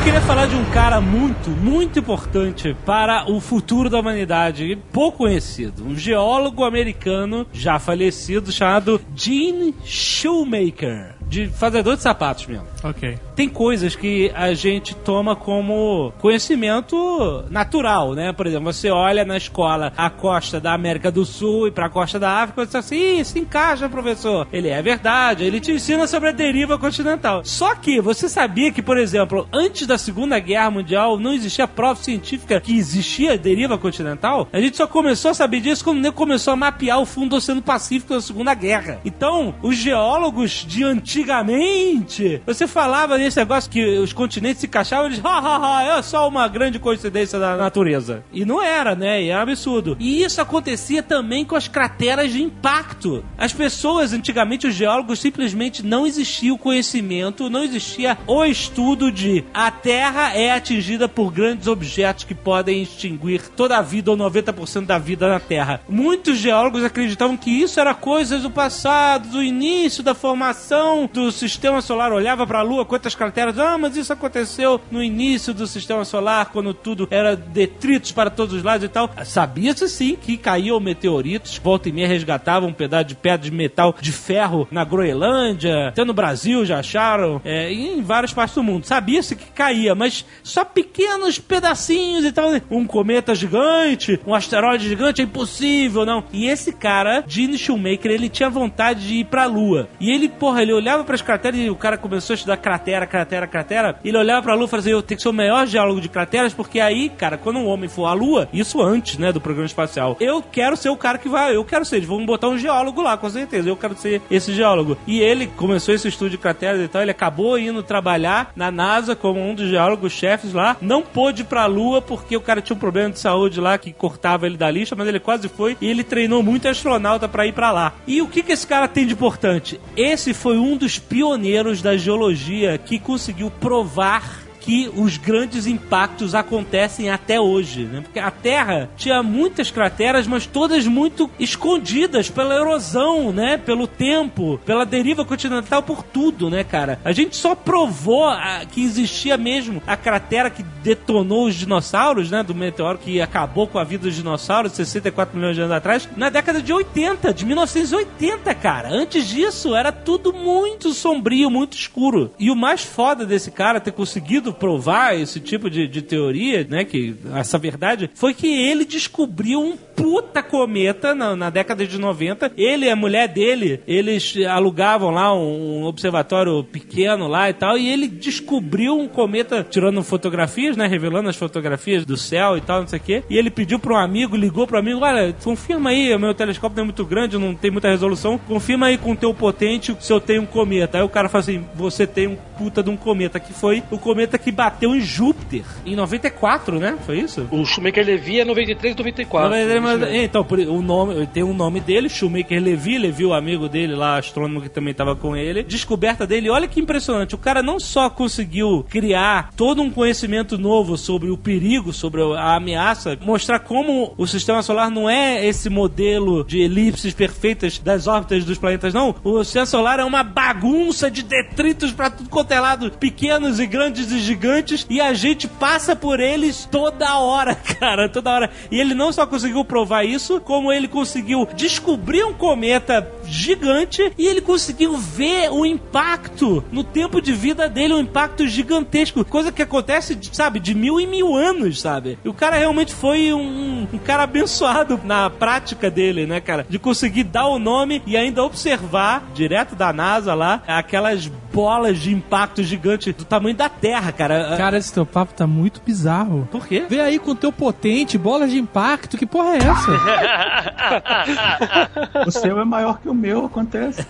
Queria falar de um cara muito, muito importante para o futuro da humanidade, pouco conhecido. Um geólogo americano já falecido chamado Gene Shoemaker. De fazedor de sapatos mesmo. Ok. Tem coisas que a gente toma como conhecimento natural, né? Por exemplo, você olha na escola a costa da América do Sul e pra costa da África você assim, se encaixa, professor. Ele é verdade, ele te ensina sobre a deriva continental. Só que você sabia que, por exemplo, antes da Segunda Guerra Mundial não existia prova científica que existia deriva continental? A gente só começou a saber disso quando começou a mapear o fundo do Oceano Pacífico da Segunda Guerra. Então, os geólogos de antigamente, você falava desse negócio que os continentes se encaixavam, eles, ha, é só uma grande coincidência da natureza. E não era, né? E é um absurdo. E isso acontecia também com as crateras de impacto. As pessoas, antigamente, os geólogos, simplesmente não existia o conhecimento, não existia o estudo de a Terra é atingida por grandes objetos que podem extinguir toda a vida ou 90% da vida na Terra. Muitos geólogos acreditavam que isso era coisas do passado, do início da formação do sistema solar. Olhava para a Lua, quantas crateras, ah, mas isso aconteceu no início do sistema solar, quando tudo era detritos para todos os lados e tal. Sabia-se sim que caíam meteoritos, volta e meia resgatavam um pedaço de pedra de metal de ferro na Groenlândia, até no Brasil já acharam, é, em várias partes do mundo. Sabia-se que caía, mas só pequenos pedacinhos e tal. Um cometa gigante, um asteroide gigante, é impossível, não. E esse cara, Gene Shoemaker, ele tinha vontade de ir pra Lua. E ele, porra, ele olhava pras crateras e o cara começou a cratera, cratera, cratera. Ele olhava pra Lua e falava assim: eu tenho que ser o melhor geólogo de crateras, porque aí, cara, quando um homem for à Lua, isso antes, né, do programa espacial, eu quero ser o cara que vai, eu quero ser, vão botar um geólogo lá, com certeza, eu quero ser esse geólogo. E ele começou esse estudo de crateras e tal, ele acabou indo trabalhar na NASA como um dos geólogos chefes lá, não pôde ir pra Lua porque o cara tinha um problema de saúde lá que cortava ele da lista, mas ele quase foi e ele treinou muito astronauta pra ir pra lá. E o que que esse cara tem de importante? Esse foi um dos pioneiros da geologia que conseguiu provar que os grandes impactos acontecem até hoje, né? Porque a Terra tinha muitas crateras, mas todas muito escondidas pela erosão, né? Pelo tempo, pela deriva continental, por tudo, né, cara? A gente só provou a- que existia mesmo a cratera que detonou os dinossauros, né? Do meteoro que acabou com a vida dos dinossauros 64 milhões de anos atrás, na década de 80, de 1980, cara. Antes disso, era tudo muito sombrio, muito escuro. E o mais foda desse cara ter conseguido provar esse tipo de, de teoria, né? Que essa verdade, foi que ele descobriu um puta cometa na, na década de 90. Ele e a mulher dele, eles alugavam lá um, um observatório pequeno lá e tal, e ele descobriu um cometa tirando fotografias, né? Revelando as fotografias do céu e tal, não sei o quê. E ele pediu para um amigo, ligou para um amigo, olha, confirma aí, o meu telescópio não é muito grande, não tem muita resolução, confirma aí com o teu potente se eu tenho um cometa. Aí o cara fala assim, você tem um puta de um cometa, que foi o cometa que bateu em Júpiter, em 94, né? Foi isso? O Shoemaker Levy é 93 94. Não, mas mesmo. então, por- o nome, tem um nome dele, Shoemaker Levi, Levi, o amigo dele lá, astrônomo que também estava com ele. Descoberta dele, olha que impressionante. O cara não só conseguiu criar todo um conhecimento novo sobre o perigo, sobre a ameaça, mostrar como o sistema solar não é esse modelo de elipses perfeitas das órbitas dos planetas, não. O sistema solar é uma bagunça de detritos para tudo quanto é lado, pequenos e grandes e gigantes, e a gente passa por eles toda hora, cara, toda hora. E ele não só conseguiu provar isso, como ele conseguiu descobrir um cometa gigante e ele conseguiu ver o impacto no tempo de vida dele, um impacto gigantesco, coisa que acontece, sabe, de mil em mil anos, sabe? E o cara realmente foi um, um cara abençoado na prática dele, né, cara? De conseguir dar o nome e ainda observar, direto da NASA lá, aquelas bolas de impacto gigante do tamanho da Terra, cara. Cara, esse teu papo tá muito bizarro. Por quê? Vê aí com o teu potente, bolas de impacto, que porra é essa? O seu é maior que o meu, acontece.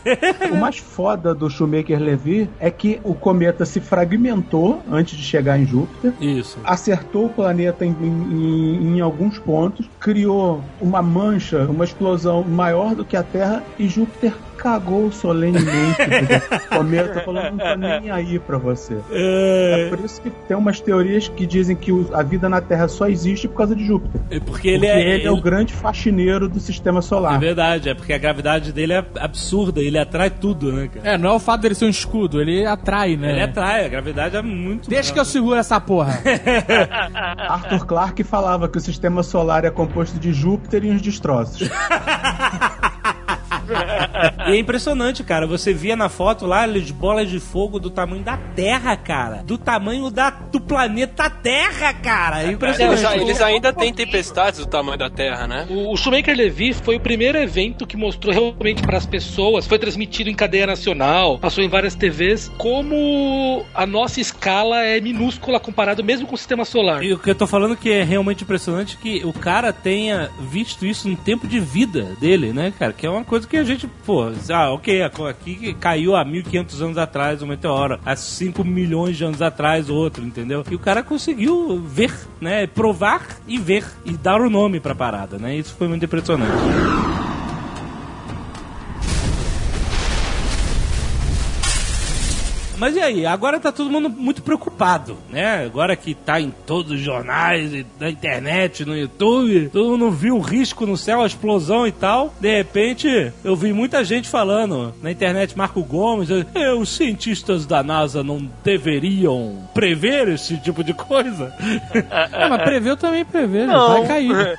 O mais foda do Shoemaker Levy é que o cometa se fragmentou antes de chegar em Júpiter. Isso. Acertou o planeta em, em- em alguns pontos, criou uma mancha, uma explosão maior do que a Terra e Júpiter cagou solenemente. o cometa falou: não tô nem aí pra você. É por isso que tem umas teorias que dizem que a vida na Terra só existe por causa de Júpiter. É Porque ele Porque é. ele é o grande faxineiro do sistema É solar. verdade, é porque a gravidade dele é absurda, ele atrai tudo, né, cara? É, não é o fato dele ser um escudo, ele atrai, né? Ele atrai, a gravidade é muito. Deixa que eu seguro essa porra. Arthur Clarke falava que o sistema solar é composto de Júpiter e uns destroços. E é impressionante, cara. Você via na foto lá as bolas de fogo do tamanho da Terra, cara. Do tamanho da, do planeta Terra, cara. É Eles, impressionante. eles ainda têm tempestades do tamanho da Terra, né? O, o Shoemaker Levy foi o primeiro evento que mostrou realmente para as pessoas, foi transmitido em cadeia nacional, passou em várias TVs, como a nossa escala é minúscula comparado mesmo com o sistema solar. E o que eu tô falando que é realmente impressionante é que o cara tenha visto isso no tempo de vida dele, né, cara? Que é uma coisa que a gente, pô, ah, ok, aqui caiu há 1500 anos atrás um meteoro, há 5 milhões de anos atrás outro, entendeu? E o cara conseguiu ver, né, provar e ver e dar o nome pra parada, né? Isso foi muito impressionante. Mas e aí? Agora tá todo mundo muito preocupado, né? Agora que tá em todos os jornais, na internet, no YouTube, todo mundo viu o risco no céu, a explosão e tal. De repente, eu vi muita gente falando na internet, Marco Gomes, "Eh, os cientistas da NASA não deveriam prever esse tipo de coisa. Ah, mas preveu também prevê, né? Não. vai cair.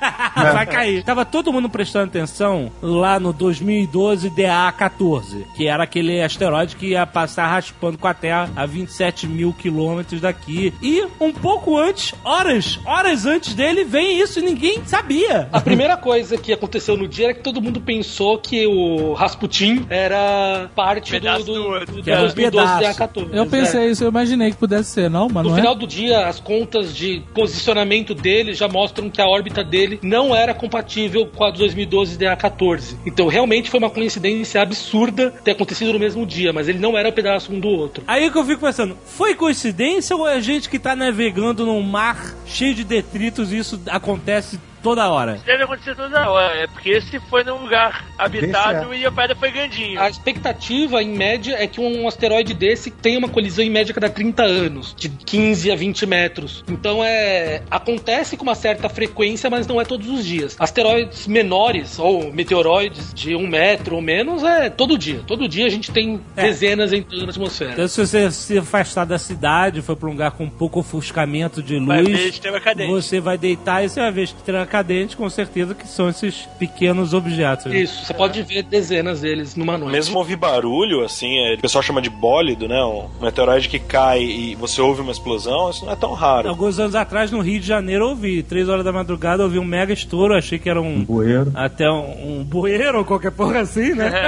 Vai cair. Tava todo mundo prestando atenção lá no 2012 DA14, que era aquele asteroide que ia passar raspando com a Terra a 27 mil quilômetros daqui. E um pouco antes, horas, horas antes dele, vem isso e ninguém sabia. A primeira coisa que aconteceu no dia era que todo mundo pensou que o Rasputin era parte do, Pedaço do, do do, outro. do Que era um 2012 pedaço. DA14. Eu pensei isso, eu imaginei que pudesse ser, não, mas No não final é. do dia, as contas de posicionamento dele já mostram que a órbita dele não era compatível com a do 2012 DA14. Então, realmente foi uma coincidência absurda ter acontecido no mesmo dia, mas ele não era um pedaço um do outro. Aí que eu fico pensando, foi coincidência ou é gente que tá navegando num mar cheio de detritos e isso acontece toda hora? Deve acontecer toda hora, é porque esse foi num lugar habitado e a pedra foi grandinho. A expectativa, em média, é que um asteroide desse tenha uma colisão em média a cada 30 anos, de 15 a 20 metros. Então é. acontece com uma certa frequência, mas não é todos os dias. Asteroides menores, ou meteoroides de um metro ou menos, é todo dia. Todo dia a gente tem É. dezenas entrando na atmosfera. Então, se você se afastar da cidade, for pra um lugar com pouco ofuscamento de Vai ver luz, cadente. você vai deitar e você vai ver estrela cadente, com certeza que são esses pequenos objetos. né? Isso, você pode ver dezenas deles numa noite. Mesmo ouvir barulho, assim, é, o pessoal chama de bólido, né? Um meteoroide que cai e você ouve uma explosão, isso não é tão raro. Alguns anos atrás, no Rio de Janeiro, eu ouvi. Três horas da madrugada, eu ouvi um mega estouro. Achei que era um. Bueiro. Até um, um bueiro ou qualquer porra assim, né?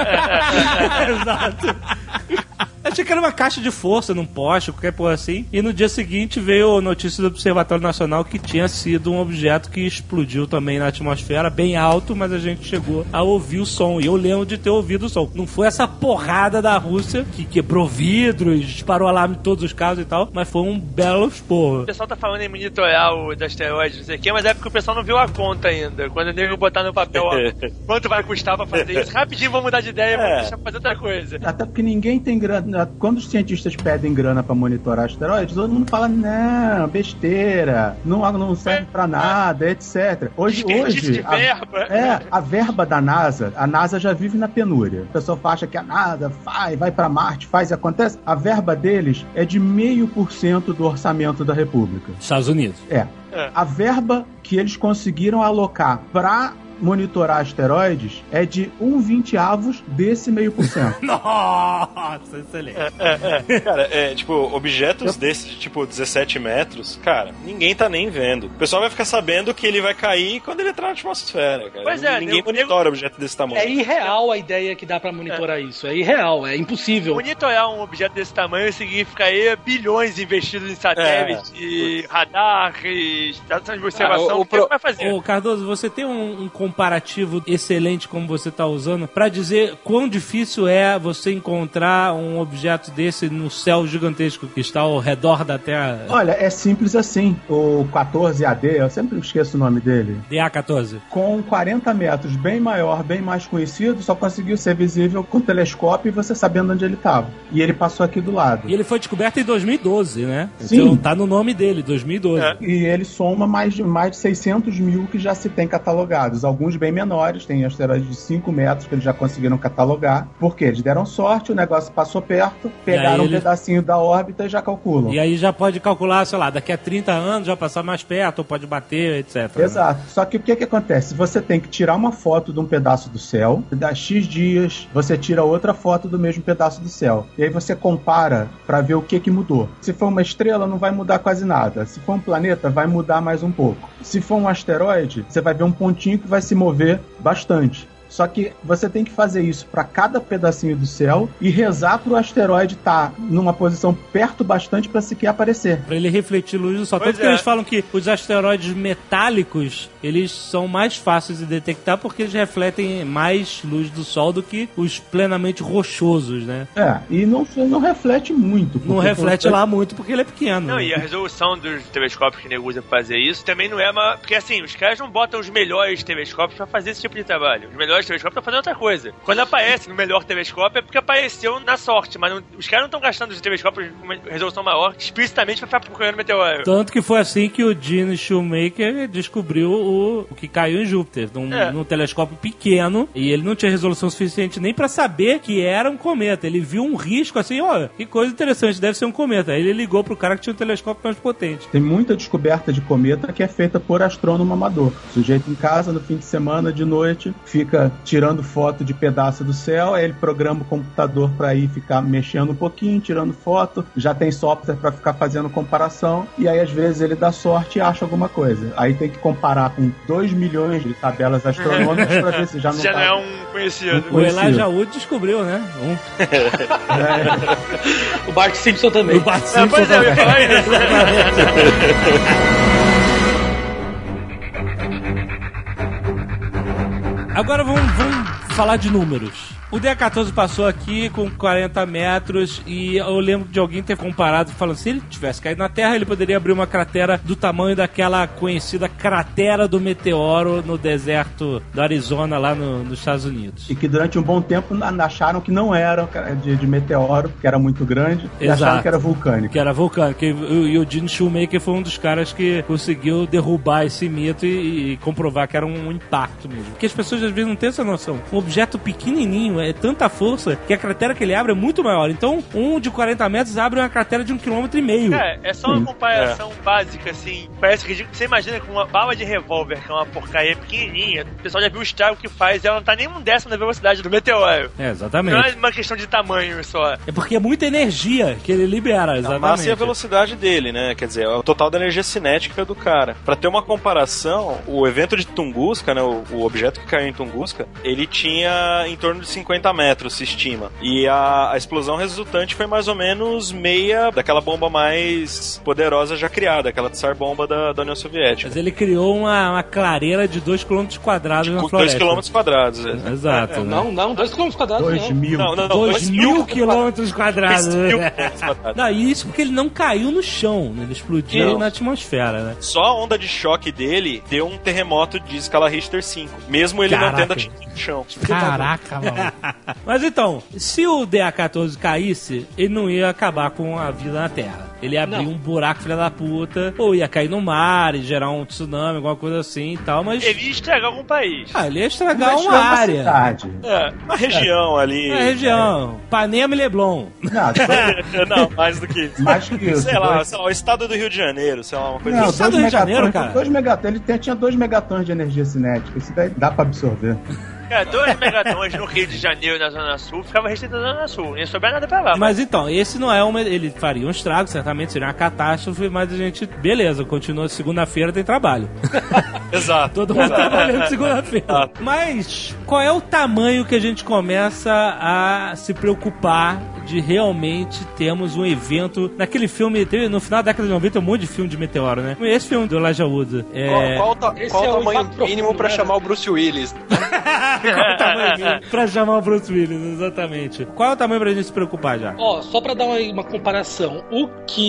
Exato. Achei que era uma caixa de força num poste, qualquer porra assim. E no dia seguinte veio a notícia do Observatório Nacional que tinha sido um objeto que explodiu também na atmosfera, bem alto, mas a gente chegou a ouvir o som. E eu lembro de ter ouvido o som. Não foi essa porrada da Rússia que quebrou vidros, disparou alarme em todos os carros e tal, mas foi um belo esporro. O pessoal tá falando em monitorar o do asteroide, não sei o quê, mas é porque o pessoal não viu a conta ainda. Quando eu nego botar no papel ó, quanto vai custar pra fazer isso, rapidinho vamos mudar de ideia, vamos É. deixar pra fazer outra coisa. Até porque ninguém tem grana. Quando os cientistas pedem grana pra monitorar asteroides, todo mundo fala, não, besteira, não, não serve pra nada, etc. Hoje, hoje de verba. A, é, a verba da NASA, a NASA já vive na penúria. O pessoal acha que a NASA vai, vai pra Marte, faz e acontece. A verba deles é de meio por cento do orçamento da República. Estados Unidos. É. É. A verba que eles conseguiram alocar pra monitorar asteroides é de um vinteavos desse meio por cento. Nossa, excelente. Cara, é, tipo, objetos desses de tipo 17 metros, cara, ninguém tá nem vendo. O pessoal vai ficar sabendo que ele vai cair quando ele entrar na atmosfera, cara. Pois é, ninguém monitora objeto desse tamanho. É irreal a ideia que dá pra monitorar isso. É irreal, é impossível. Monitorar um objeto desse tamanho significa aí bilhões investidos em satélites, e radar, e de observação. Ah, o- o o que pro- vai fazer? Ô, Cardoso, você tem um, um comparativo excelente como você está usando pra dizer quão difícil é você encontrar um objeto desse no céu gigantesco que está ao redor da Terra? Olha, é simples assim. O 14AD, eu sempre esqueço o nome dele. DA14. Com 40 metros, bem maior, bem mais conhecido, só conseguiu ser visível com telescópio e você sabendo onde ele estava. E ele passou aqui do lado. E ele foi descoberto em 2012, né? Sim. Então tá no nome dele, 2012. É. E ele soma mais de, mais de 600 mil que já se tem catalogados. alguns bem menores, tem asteroides de 5 metros que eles já conseguiram catalogar. Por quê? Eles deram sorte, o negócio passou perto, pegaram um eles- pedacinho da órbita e já calculam. E aí já pode calcular, sei lá, daqui a 30 anos já passar mais perto, ou pode bater, etc. né? Exato. Só que o que que acontece? Você tem que tirar uma foto de um pedaço do céu, dá X dias, você tira outra foto do mesmo pedaço do céu. E aí você compara pra ver o que que mudou. Se for uma estrela, não vai mudar quase nada. Se for um planeta, vai mudar mais um pouco. Se for um asteroide, você vai ver um pontinho que vai se mover bastante. Só que você tem que fazer isso para cada pedacinho do céu e rezar pro asteroide estar numa posição perto bastante para sequer aparecer. Pra ele refletir luz do sol. Pois Tanto que é. eles falam que os asteroides metálicos, eles são mais fáceis de detectar porque eles refletem mais luz do sol do que os plenamente rochosos, né? É, e não, não reflete muito. Não reflete lá muito porque ele é pequeno. Não, né? e a resolução dos telescópios que nego usa pra fazer isso também não é uma. Porque assim, os caras não botam os melhores telescópios pra fazer esse tipo de trabalho. Os melhores telescópios estão fazendo outra coisa. Quando aparece no melhor telescópio é porque apareceu na sorte, mas não- os caras não estão gastando os telescópios com uma resolução maior explicitamente pra ficar procurando meteoro. Tanto que foi assim que o Gene Shoemaker descobriu o, o que caiu em Júpiter, num, É. num telescópio pequeno, e ele não tinha resolução suficiente nem pra saber que era um cometa. Ele viu um risco assim, ó, que coisa interessante, deve ser um cometa. Aí ele ligou pro cara que tinha um telescópio mais potente. Tem muita descoberta de cometa que é feita por astrônomo amador. O sujeito em casa, no fim de semana, de noite, fica tirando foto de pedaço do céu, aí ele programa o computador para ir ficar mexendo um pouquinho, tirando foto, já tem software para ficar fazendo comparação, e aí às vezes ele dá sorte e acha alguma coisa. Aí tem que comparar com 2 milhões de tabelas astronômicas para ver se já não Já tá- não é um conhecido. O Conhecido. Elijah Wood descobriu, né? Um. O Bart Simpson também. O Bart Simpson pois é, eu ia também. falar isso. Agora vamos, vamos falar de números. O D14 passou aqui com 40 metros e eu lembro de alguém ter comparado falando se ele tivesse caído na Terra, ele poderia abrir uma cratera do tamanho daquela conhecida cratera do meteoro no deserto do Arizona, lá no- nos Estados Unidos. E que durante um bom tempo acharam que não era de, de meteoro, que era muito grande, e Exato. acharam que era vulcânico. Que era vulcânico. E, o- e o Gene Shoemaker foi um dos caras que conseguiu derrubar esse mito e, e comprovar que era um impacto mesmo. Porque as pessoas às vezes não têm essa noção. Um objeto pequenininho é tanta força que a cratera que ele abre é muito maior. Então, um de 40 metros abre uma cratera de um quilômetro e meio. Cara, é só uma comparação básica, assim. Parece ridículo. Você imagina com uma bala de revólver, que é uma porcaria pequenininha, o pessoal já viu o estrago que faz e ela não tá nem um décimo da velocidade do meteoro. É, Não exatamente. é uma questão de tamanho só. É porque é muita energia que ele libera, A exatamente. massa e a velocidade dele, né? Quer dizer, é o total da energia cinética do cara. Pra ter uma comparação, o evento de Tunguska, né? O, o objeto que caiu em Tunguska, ele tinha em torno de 50 metros, se estima. E a, a explosão resultante foi mais ou menos meia daquela bomba mais poderosa já criada, aquela Tsar bomba da, da União Soviética. Mas ele criou uma, uma clareira de 2 km quadrados na Com 2 floresta. km quadrados. é. Exato. né? Não, não, 2 km quadrados Dois não. mil. Não, não, não. 2 dois mil quilômetros quadrados. Não, e isso porque ele não caiu no chão, né? ele explodiu Não. na atmosfera, né? Só a onda de choque dele deu um terremoto de escala Richter 5, mesmo ele não Caraca. tendo atingido o chão. Caraca, mano. Mas então, se o DA-14 caísse, ele não ia acabar com a vida na Terra. Ele ia abrir Não. um buraco, filha da puta, ou ia cair no mar e gerar um tsunami, alguma coisa assim e tal, mas... Ele ia estragar algum país. Ah, ele ia estragar uma é uma área. cidade. É. A região ali. É a região. Panema e Leblon. Não, dois- não, mais do que isso. mais que isso. Sei lá, dois- sei lá, o estado do Rio de Janeiro, sei lá, uma coisa Não, assim. Estado dois do Rio de Janeiro, megatons, cara? dois megatons, ele tem- tinha 2 megatons de energia cinética. Isso daí dá pra absorver. Cara, dois megatons no Rio de Janeiro, na Zona Sul, ficava restrito na Zona Sul. Nem ia sobrar nada pra lá. Mas então, esse não é uma. Ele faria um estrago, certamente seria uma catástrofe, mas a gente. Beleza, continua. Segunda-feira tem trabalho. Exato. Todo mundo trabalhando segunda-feira. Mas qual é o tamanho que a gente começa a se preocupar de realmente termos um evento? Naquele filme, teve, no final da década de 90, um monte de filme de meteoro, né? Esse filme do Elijah Wood. É... Qual, qual, ta- qual é o tamanho mínimo pra né? chamar o Bruce Willis? qual é o tamanho mínimo pra chamar o Bruce Willis, exatamente. Qual é o tamanho pra gente se preocupar já? Ó, só pra dar uma, uma comparação, o que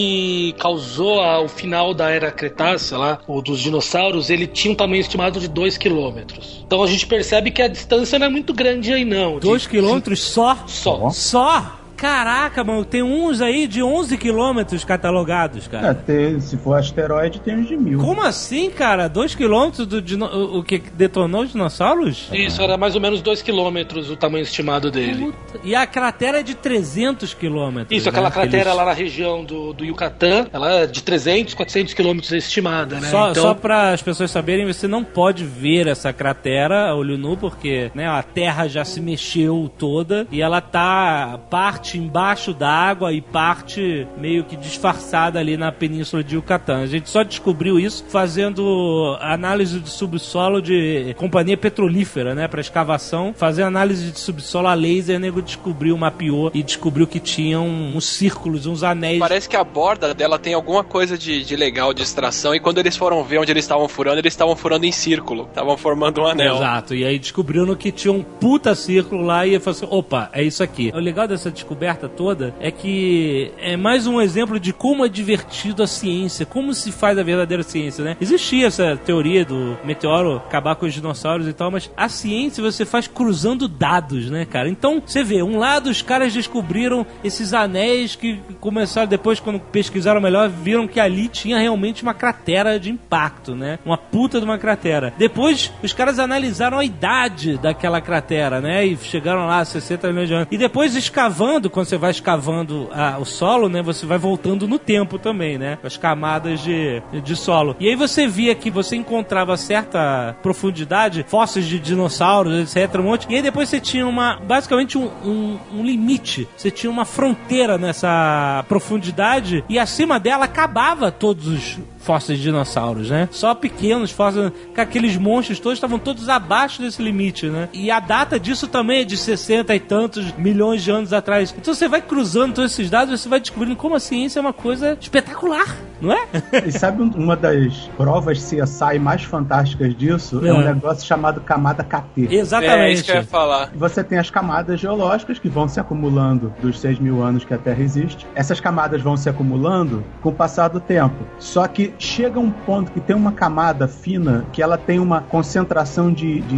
causou a- o final da era Cretácea lá, o dos dinossauros, ele tinha um tamanho estimado de 2 km. Então a gente percebe que a distância não é muito grande aí não. de- 2 quilômetros só? Só. Só? Caraca, mano, tem uns aí de 11 quilômetros catalogados, cara. É, tem- se for asteroide, tem uns de mil. Como assim, cara? 2 quilômetros do dino... o o que detonou os dinossauros? Isso, era mais ou menos 2 km o tamanho estimado dele. Puta. E a cratera é de 300 quilômetros. Isso, aquela né? cratera Eles- lá na região do, do Yucatán, ela é de 300, 400 quilômetros estimada, né? Só, então, só para as pessoas saberem, você não pode ver essa cratera a olho nu, porque né, a Terra já se mexeu toda e ela tá parte embaixo d'água e parte meio que disfarçada ali na península de Yucatán. A gente só descobriu isso fazendo análise de subsolo de companhia petrolífera, né, para escavação, fazer análise de subsolo a laser, o nego descobriu, mapeou e descobriu que tinham uns círculos, uns anéis Parece que a borda dela tem alguma coisa de, de legal de extração e quando eles foram ver onde eles estavam furando, eles estavam furando em círculo. Estavam formando um anel. Exato, e aí descobriram que tinha um puta círculo lá e falou assim: opa, é isso aqui. O legal dessa descoberta toda é que é mais um exemplo de como é divertido a ciência, como se faz a verdadeira ciência, né? Existia essa teoria do meteoro acabar com os dinossauros e tal, mas a ciência você faz cruzando dados, né, cara? Então você vê, um lado os caras descobriram esses anéis que começaram depois, quando pesquisaram melhor, viram que ali tinha realmente uma cratera de impacto, né? Uma puta de uma cratera. Depois, os caras analisaram a idade daquela cratera, né? E chegaram lá a 60 milhões de anos. E depois, escavando, quando você vai escavando ah, o solo, né? Você vai voltando no tempo também, né? As camadas de, de solo. E aí você via que você encontrava certa profundidade, fósseis de dinossauros, etc. Um monte. E aí depois você tinha uma, basicamente um, um, um limite. Você tinha uma fronteira nessa profundidade e acima dela acabava todos os fósseis de dinossauros, né? Só pequenos fósseis, que aqueles monstros todos estavam todos abaixo desse limite, né? E a data disso também é de 60 e tantos milhões de anos atrás. Então você vai cruzando todos esses dados, você vai descobrindo como a ciência é uma coisa espetacular, não é? E sabe um- uma das provas CSI mais fantásticas disso? É, um É. negócio chamado camada KT. Exatamente. É isso que eu ia falar. Você tem as camadas geológicas que vão se acumulando dos 6 mil anos que a Terra existe. Essas camadas vão se acumulando com o passar do tempo. Só que chega um ponto que tem uma camada fina que ela tem uma concentração de, de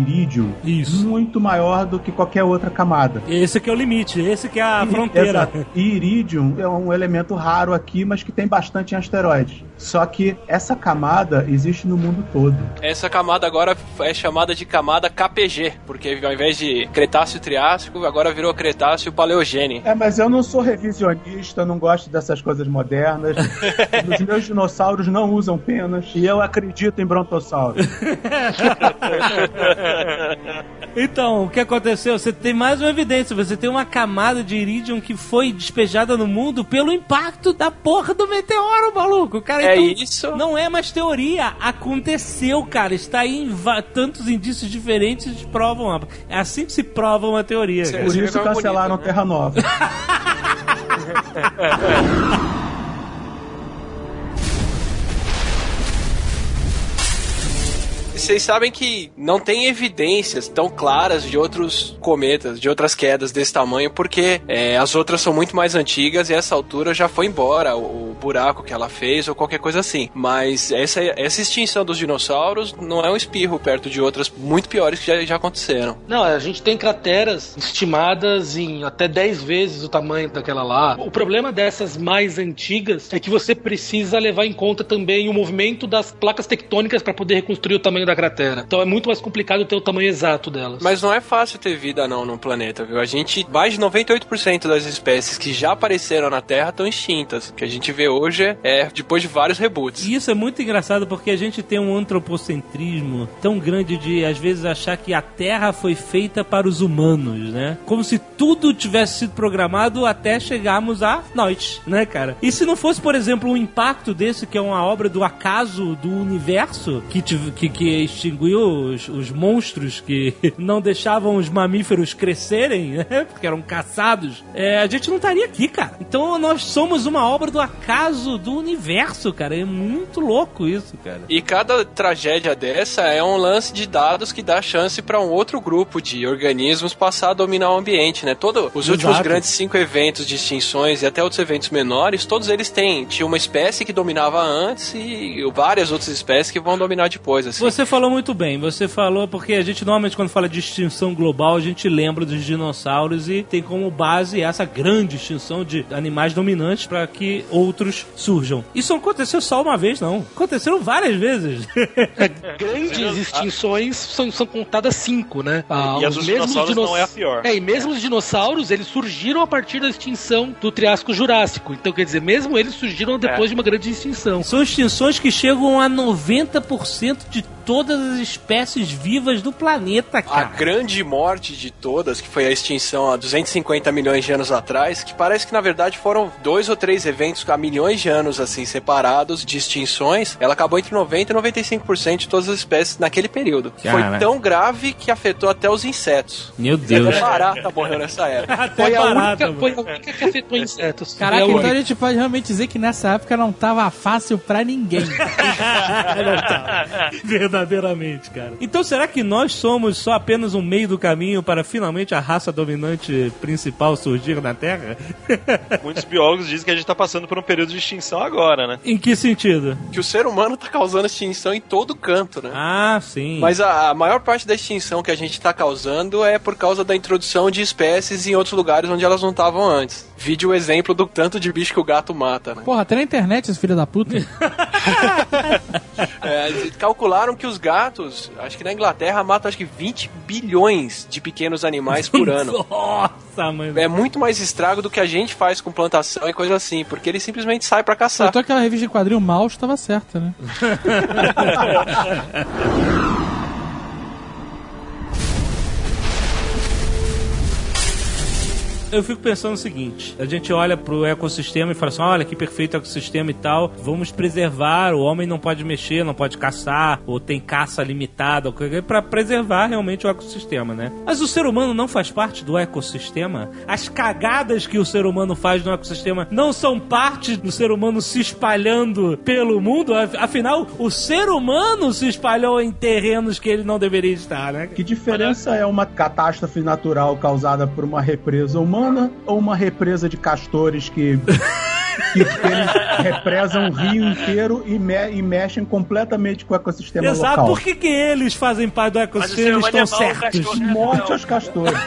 irídio Isso. muito maior do que qualquer outra camada. Esse que é o limite, esse que é a fronteira. Exato. E irídio é um elemento raro aqui, mas que tem bastante em asteroides. Só que essa camada existe no mundo todo. Essa camada agora é chamada de camada KPG, porque ao invés de Cretáceo Triássico, agora virou Cretáceo Paleogene. É, mas eu não sou revisionista, não gosto dessas coisas modernas. Os meus dinossauros não usam penas e eu acredito em brontossauros. Então, o que aconteceu? Você tem mais uma evidência. Você tem uma camada de iridium que foi despejada no mundo pelo impacto da porra do meteoro, maluco. Cara, É então, isso? Não é mais teoria. Aconteceu, cara. Está aí em tantos indícios diferentes que provam. É assim que se prova uma teoria. cara. Por isso é cancelaram bonito, né? Terra Nova. Vocês sabem que não tem evidências tão claras de outros cometas, de outras quedas desse tamanho, porque é, as outras são muito mais antigas e essa altura já foi embora o, o buraco que ela fez ou qualquer coisa assim. Mas essa, essa extinção dos dinossauros não é um espirro perto de outras muito piores que já, já aconteceram. Não, a gente tem crateras estimadas em até 10 vezes o tamanho daquela lá. O problema dessas mais antigas é que você precisa levar em conta também o movimento das placas tectônicas para poder reconstruir o tamanho da cratera. Então é muito mais complicado ter o tamanho exato delas. Mas não é fácil ter vida não no planeta, viu? A gente, mais de 98% das espécies que já apareceram na Terra estão extintas. O que a gente vê hoje é depois de vários reboots. E isso é muito engraçado porque a gente tem um antropocentrismo tão grande de, às vezes, achar que a Terra foi feita para os humanos, né? Como se tudo tivesse sido programado até chegarmos a nós, né, cara? E se não fosse, por exemplo, um impacto desse, que é uma obra do acaso do universo, que, tive- que, que extinguiu os, os monstros que não deixavam os mamíferos crescerem, né? Porque eram caçados, é, a gente não estaria aqui, cara. Então nós somos uma obra do acaso do universo, cara. É muito louco isso, cara. E cada tragédia dessa é um lance de dados que dá chance para um outro grupo de organismos passar a dominar o ambiente, né? Todo, os últimos Exato. grandes cinco eventos de extinções e até outros eventos menores, todos eles têm. Tinha uma espécie que dominava antes e várias outras espécies que vão dominar depois, assim. Você falou muito bem. Você falou porque a gente normalmente quando fala de extinção global, a gente lembra dos dinossauros e tem como base essa grande extinção de animais dominantes para que outros surjam. Isso não aconteceu só uma vez, não. Aconteceram várias vezes. Grandes extinções são, são contadas cinco, né? Ah, E a dos dinossauros não é a pior. É, e mesmo os dinossauros, eles surgiram a partir da extinção do Triássico Jurássico. Então, quer dizer, mesmo eles surgiram depois de uma grande extinção. São extinções que chegam a 90% de todas as espécies vivas do planeta, A cara. grande morte de todas, que foi a extinção há 250 milhões de anos atrás, que parece que na verdade foram dois ou três eventos há milhões de anos assim separados de extinções, ela acabou entre 90 e 95% de todas as espécies naquele período. Cara. Foi tão grave que afetou até os insetos. Meu Deus. Até barata morreu nessa época. Até Foi a, barata, única, foi a única que afetou insetos. Caraca, a então a gente pode realmente dizer que nessa época não tava fácil pra ninguém. Verdadeiramente, cara. Então será que nós somos só apenas um meio do caminho para finalmente a raça dominante principal surgir na Terra? Muitos biólogos dizem que a gente tá passando por um período de extinção agora, né? em que sentido? Que o ser humano tá causando extinção em todo canto, né? Ah, sim. Mas a, a maior parte da extinção que a gente está causando é por causa da introdução de espécies em outros lugares onde elas não estavam antes. Vide o exemplo do tanto de bicho que o gato mata, né? Porra, até na internet, esse filho da puta. É, calcularam que os gatos, acho que na Inglaterra, matam acho que 20 bilhões de pequenos animais por ano. Nossa, mano. É muito mais estrago do que a gente faz com plantação e coisa assim, porque eles simplesmente saem pra caçar. Então aquela revista em quadrinho Maus tava certa, né? Eu fico pensando o seguinte: a gente olha pro ecossistema e fala assim: olha que perfeito ecossistema e tal, vamos preservar. O homem não pode mexer, não pode caçar, ou tem caça limitada, para preservar realmente o ecossistema, né? Mas o ser humano não faz parte do ecossistema. As cagadas que o ser humano faz no ecossistema não são parte do ser humano se espalhando pelo mundo. Af- Afinal, o ser humano se espalhou em terrenos que ele não deveria estar, né? Que diferença é uma catástrofe natural causada por uma represa humana ou uma represa de castores que, que eles represam um rio inteiro e, me- e mexem completamente com o ecossistema Exato, local? por que, que eles fazem parte do o ecossistema e humano estão é o certos? cachorro Morte aos castores.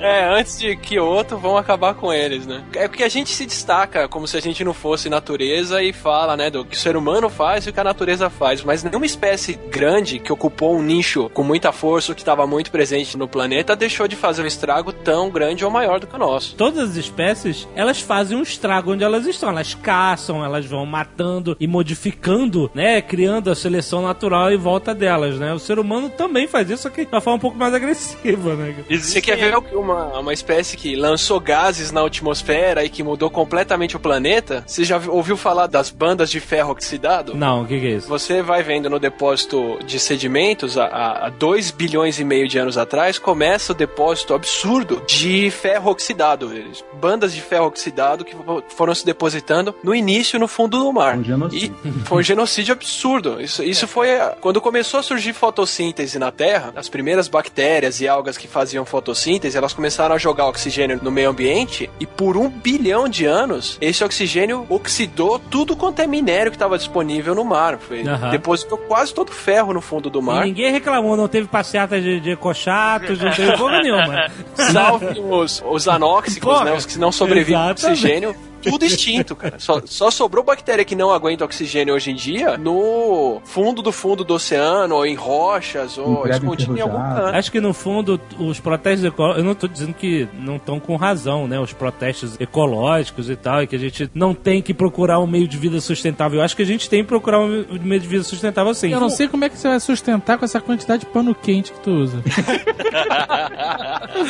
É, antes de Kyoto vão acabar com eles, né? É porque a gente se destaca como se a gente não fosse natureza e fala, né, do que o ser humano faz e o que a natureza faz. Mas nenhuma espécie grande que ocupou um nicho com muita força, que estava muito presente no planeta, deixou de fazer um estrago tão grande ou maior do que o nosso. Todas as espécies, elas fazem um estrago onde elas estão. Elas caçam, elas vão matando e modificando, né? Criando a seleção natural em volta delas, né? O ser humano também faz isso, só que de uma forma um pouco mais agressiva, né? Você quer ver uma, uma espécie que lançou gases na atmosfera e que mudou completamente o planeta? Você já ouviu falar das bandas de ferro oxidado? Não, o que, que é isso? Você vai vendo no depósito de sedimentos, há 2 bilhões e meio de anos atrás, começa o depósito absurdo de ferro oxidado. Eles- Bandas de ferro oxidado que foram se depositando no início no fundo do mar. Um genocídio. E foi um genocídio absurdo. Isso, isso foi quando começou a surgir fotossíntese na Terra, as primeiras bactérias e algas que faziam fotossíntese, elas começaram a jogar oxigênio no meio ambiente e por um bilhão de anos, esse oxigênio oxidou tudo quanto é minério que estava disponível no mar. Foi, Aham. Depositou quase todo o ferro no fundo do E mar. ninguém reclamou, não teve passeata de, de ecochatos, não teve porra nenhuma. Salve os, os anóxicos, Porra. né? Os que não sobrevivem ao oxigênio. Tudo extinto, cara. Só, só sobrou bactéria que não aguenta oxigênio hoje em dia no fundo do fundo do oceano, ou em rochas, ou prédio escondido em algum canto. Acho que no fundo os protestos ecológicos, eu não tô dizendo que não estão com razão, né? Os protestos ecológicos e tal, e que a gente não tem que procurar um meio de vida sustentável. Eu acho que a gente tem que procurar um meio de vida sustentável sim. Eu não sei como é que você vai sustentar com essa quantidade de pano quente que tu usa.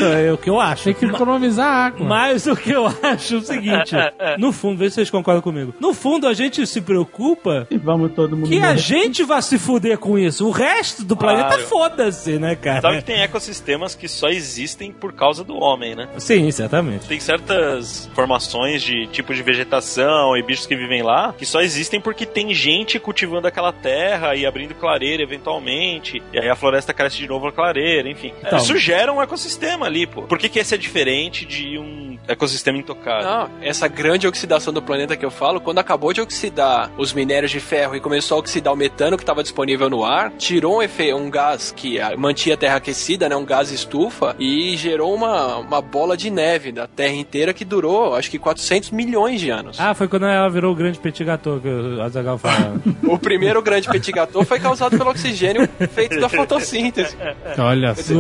É o que eu acho. Tem que economizar água. Mas o que eu acho é o seguinte: no fundo, vê se vocês concordam comigo. No fundo, a gente se preocupa E vamos todo mundo que a morrer. gente vai se fuder com isso. O resto do planeta Claro. foda-se, né, cara? Sabe que tem ecossistemas que só existem por causa do homem, né? Sim, certamente. Tem certas formações de tipo de vegetação e bichos que vivem lá que só existem porque tem gente cultivando aquela terra e abrindo clareira eventualmente. E aí a floresta cresce de novo na clareira, enfim. Então. Isso gera um ecossistema ali, pô. Por que, que esse é diferente de um ecossistema intocado? Não, essa grande grande oxidação do planeta que eu falo, quando acabou de oxidar os minérios de ferro e começou a oxidar o metano que estava disponível no ar, tirou um, efe, um gás que ah, mantinha a Terra aquecida, né, um gás estufa, e gerou uma, uma bola de neve da Terra inteira que durou, acho que 400 milhões de anos. Ah, foi quando ela virou o grande petit gâteau que o Azagal falava. O primeiro grande petit gâteau foi causado pelo oxigênio feito da fotossíntese. Olha só.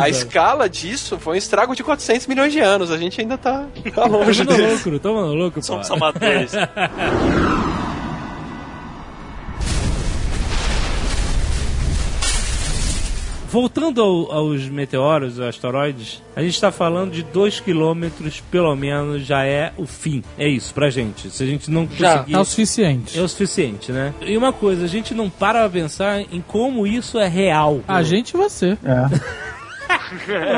A escala disso foi um estrago de 400 milhões de anos. A gente ainda tá, tá longe no disso. Toma no lucro, pô. Somos amadores. Voltando ao- aos meteoros, aos asteroides, a gente está falando de 2 quilômetros, pelo menos, já é o fim. É isso pra gente. Se a gente não Já, conseguir... É o suficiente. É o suficiente, né? E uma coisa, a gente não para pra pensar em como isso é real. A gente e você. É.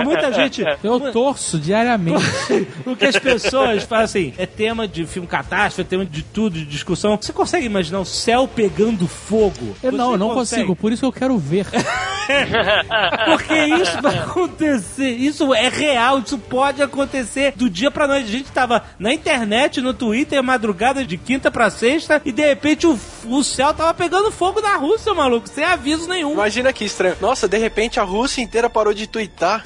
Muita gente... Eu torço diariamente. O que as pessoas falam assim, é tema de filme catástrofe, é tema de tudo, de discussão. Você consegue imaginar o céu pegando fogo? Eu não, eu não consegue? consigo, por isso que eu quero ver. Porque isso vai acontecer. Isso é real, isso pode acontecer do dia pra noite. A gente tava na internet, no Twitter, madrugada de quinta pra sexta, e de repente o, o céu tava pegando fogo na Rússia, maluco, sem aviso nenhum. Imagina que estranho. Nossa, de repente a Rússia inteira parou de twittar.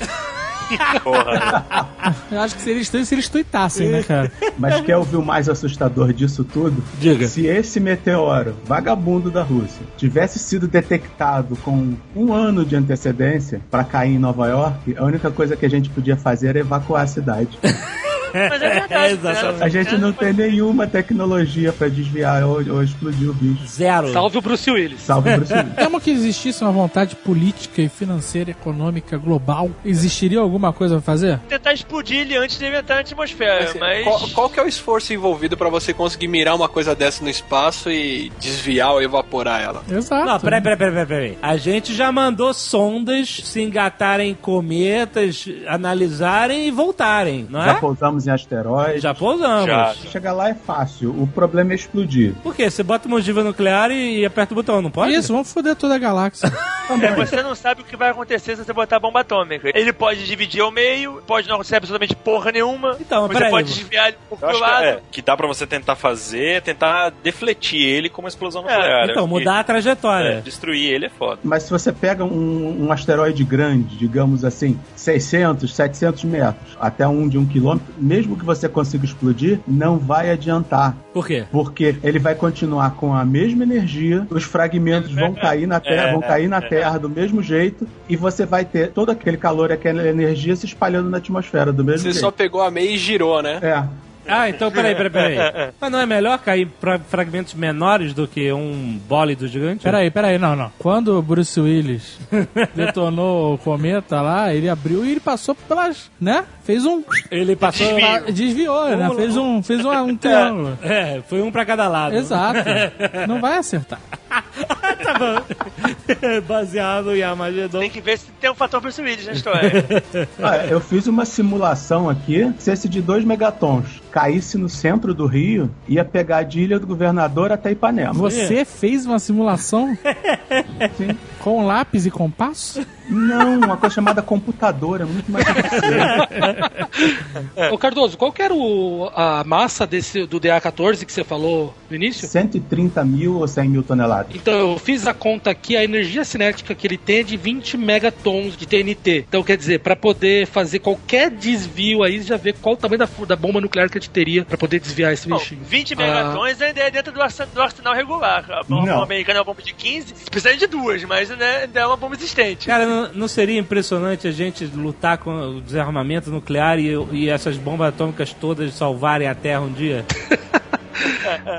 Porra. Eu acho que seria estranho se eles tuitassem, né, cara? Mas quer ouvir o mais assustador disso tudo? Diga. Se esse meteoro, vagabundo da Rússia, tivesse sido detectado com um ano de antecedência para cair em Nova York, a única coisa que a gente podia fazer era evacuar a cidade. Mas é verdade. exatamente. né? A gente não tem nenhuma tecnologia para desviar ou, ou explodir o bicho. Zero. Salve o Bruce Willis. Salve Bruce Willis. Mesmo que existisse uma vontade política e financeira, econômica, global, existiria alguma coisa pra fazer? Tentar explodir ele antes de inventar a atmosfera, Assim, mas... qual, qual que é o esforço envolvido pra você conseguir mirar uma coisa dessa no espaço e desviar ou evaporar ela? Exato. Não, peraí, peraí, peraí, peraí. A gente já mandou sondas se engatarem em cometas, analisarem e voltarem, não Já é? Pousamos em asteroides. Já pousamos. Já. Chegar lá é fácil. O problema é explodir. Por quê? Você bota uma ogiva nuclear e, e aperta o botão, não pode? Isso, vamos foder toda a galáxia. É, você não sabe o que vai acontecer se você botar bomba atômica. Ele pode dividir ao meio, pode não acontecer absolutamente porra nenhuma. Então, você pode desviar ele um pouco acho pro que, lado. é, que dá pra você tentar fazer, é tentar defletir ele com uma explosão nuclear. Então, Eu acho mudar a trajetória. é, destruir ele é foda. Mas se você pega um, um asteroide grande, digamos assim, 600, 700 metros, até um de um quilômetro, mesmo que você consiga explodir, não vai adiantar. Por quê? Porque ele vai continuar com a mesma energia, os fragmentos vão cair na Terra, vão cair na Terra do mesmo jeito, e você vai ter todo aquele calor e aquela energia se espalhando na atmosfera do mesmo Você jeito. só pegou a meia e girou, né? É. Ah, então peraí, peraí, peraí. Mas não é melhor cair pra fragmentos menores do que um bólido gigante? Peraí, peraí, não, não. Quando o Bruce Willis detonou o cometa lá, ele abriu e ele passou pelas, né? Fez um... Ele passou. Ah, Desviou, né? Fez um, fez um, um triângulo. É, foi um pra cada lado. Exato. Não vai acertar. tá bom. Baseado em Armagedon. Tem que ver se tem um fator Bruce Willis na história. Ah, eu fiz uma simulação aqui, se esse de 2 megatons caísse no centro do Rio, ia pegar de Ilha do Governador até Ipanema. Você fez uma simulação Sim. com lápis e compasso? Não, uma coisa chamada computador, é muito mais difícil. Ô Cardoso, qual que era o- a massa desse, do DA14 que você falou no início? 130 mil ou 100 mil toneladas. Então, eu fiz a conta aqui, a energia cinética que ele tem é de 20 megatons de TNT. Então, quer dizer, para poder fazer qualquer desvio aí, já vê qual o tamanho da, da bomba nuclear que a gente teria para poder desviar esse Bom, bichinho. 20 Ah. megatons ainda é dentro do, do arsenal regular. A bomba Não. americana é uma bomba de 15, precisa de duas, mas né, ainda é uma bomba existente. Cara, não, não seria impressionante a gente lutar com o desarmamento nuclear e, e essas bombas atômicas todas salvarem a Terra um dia?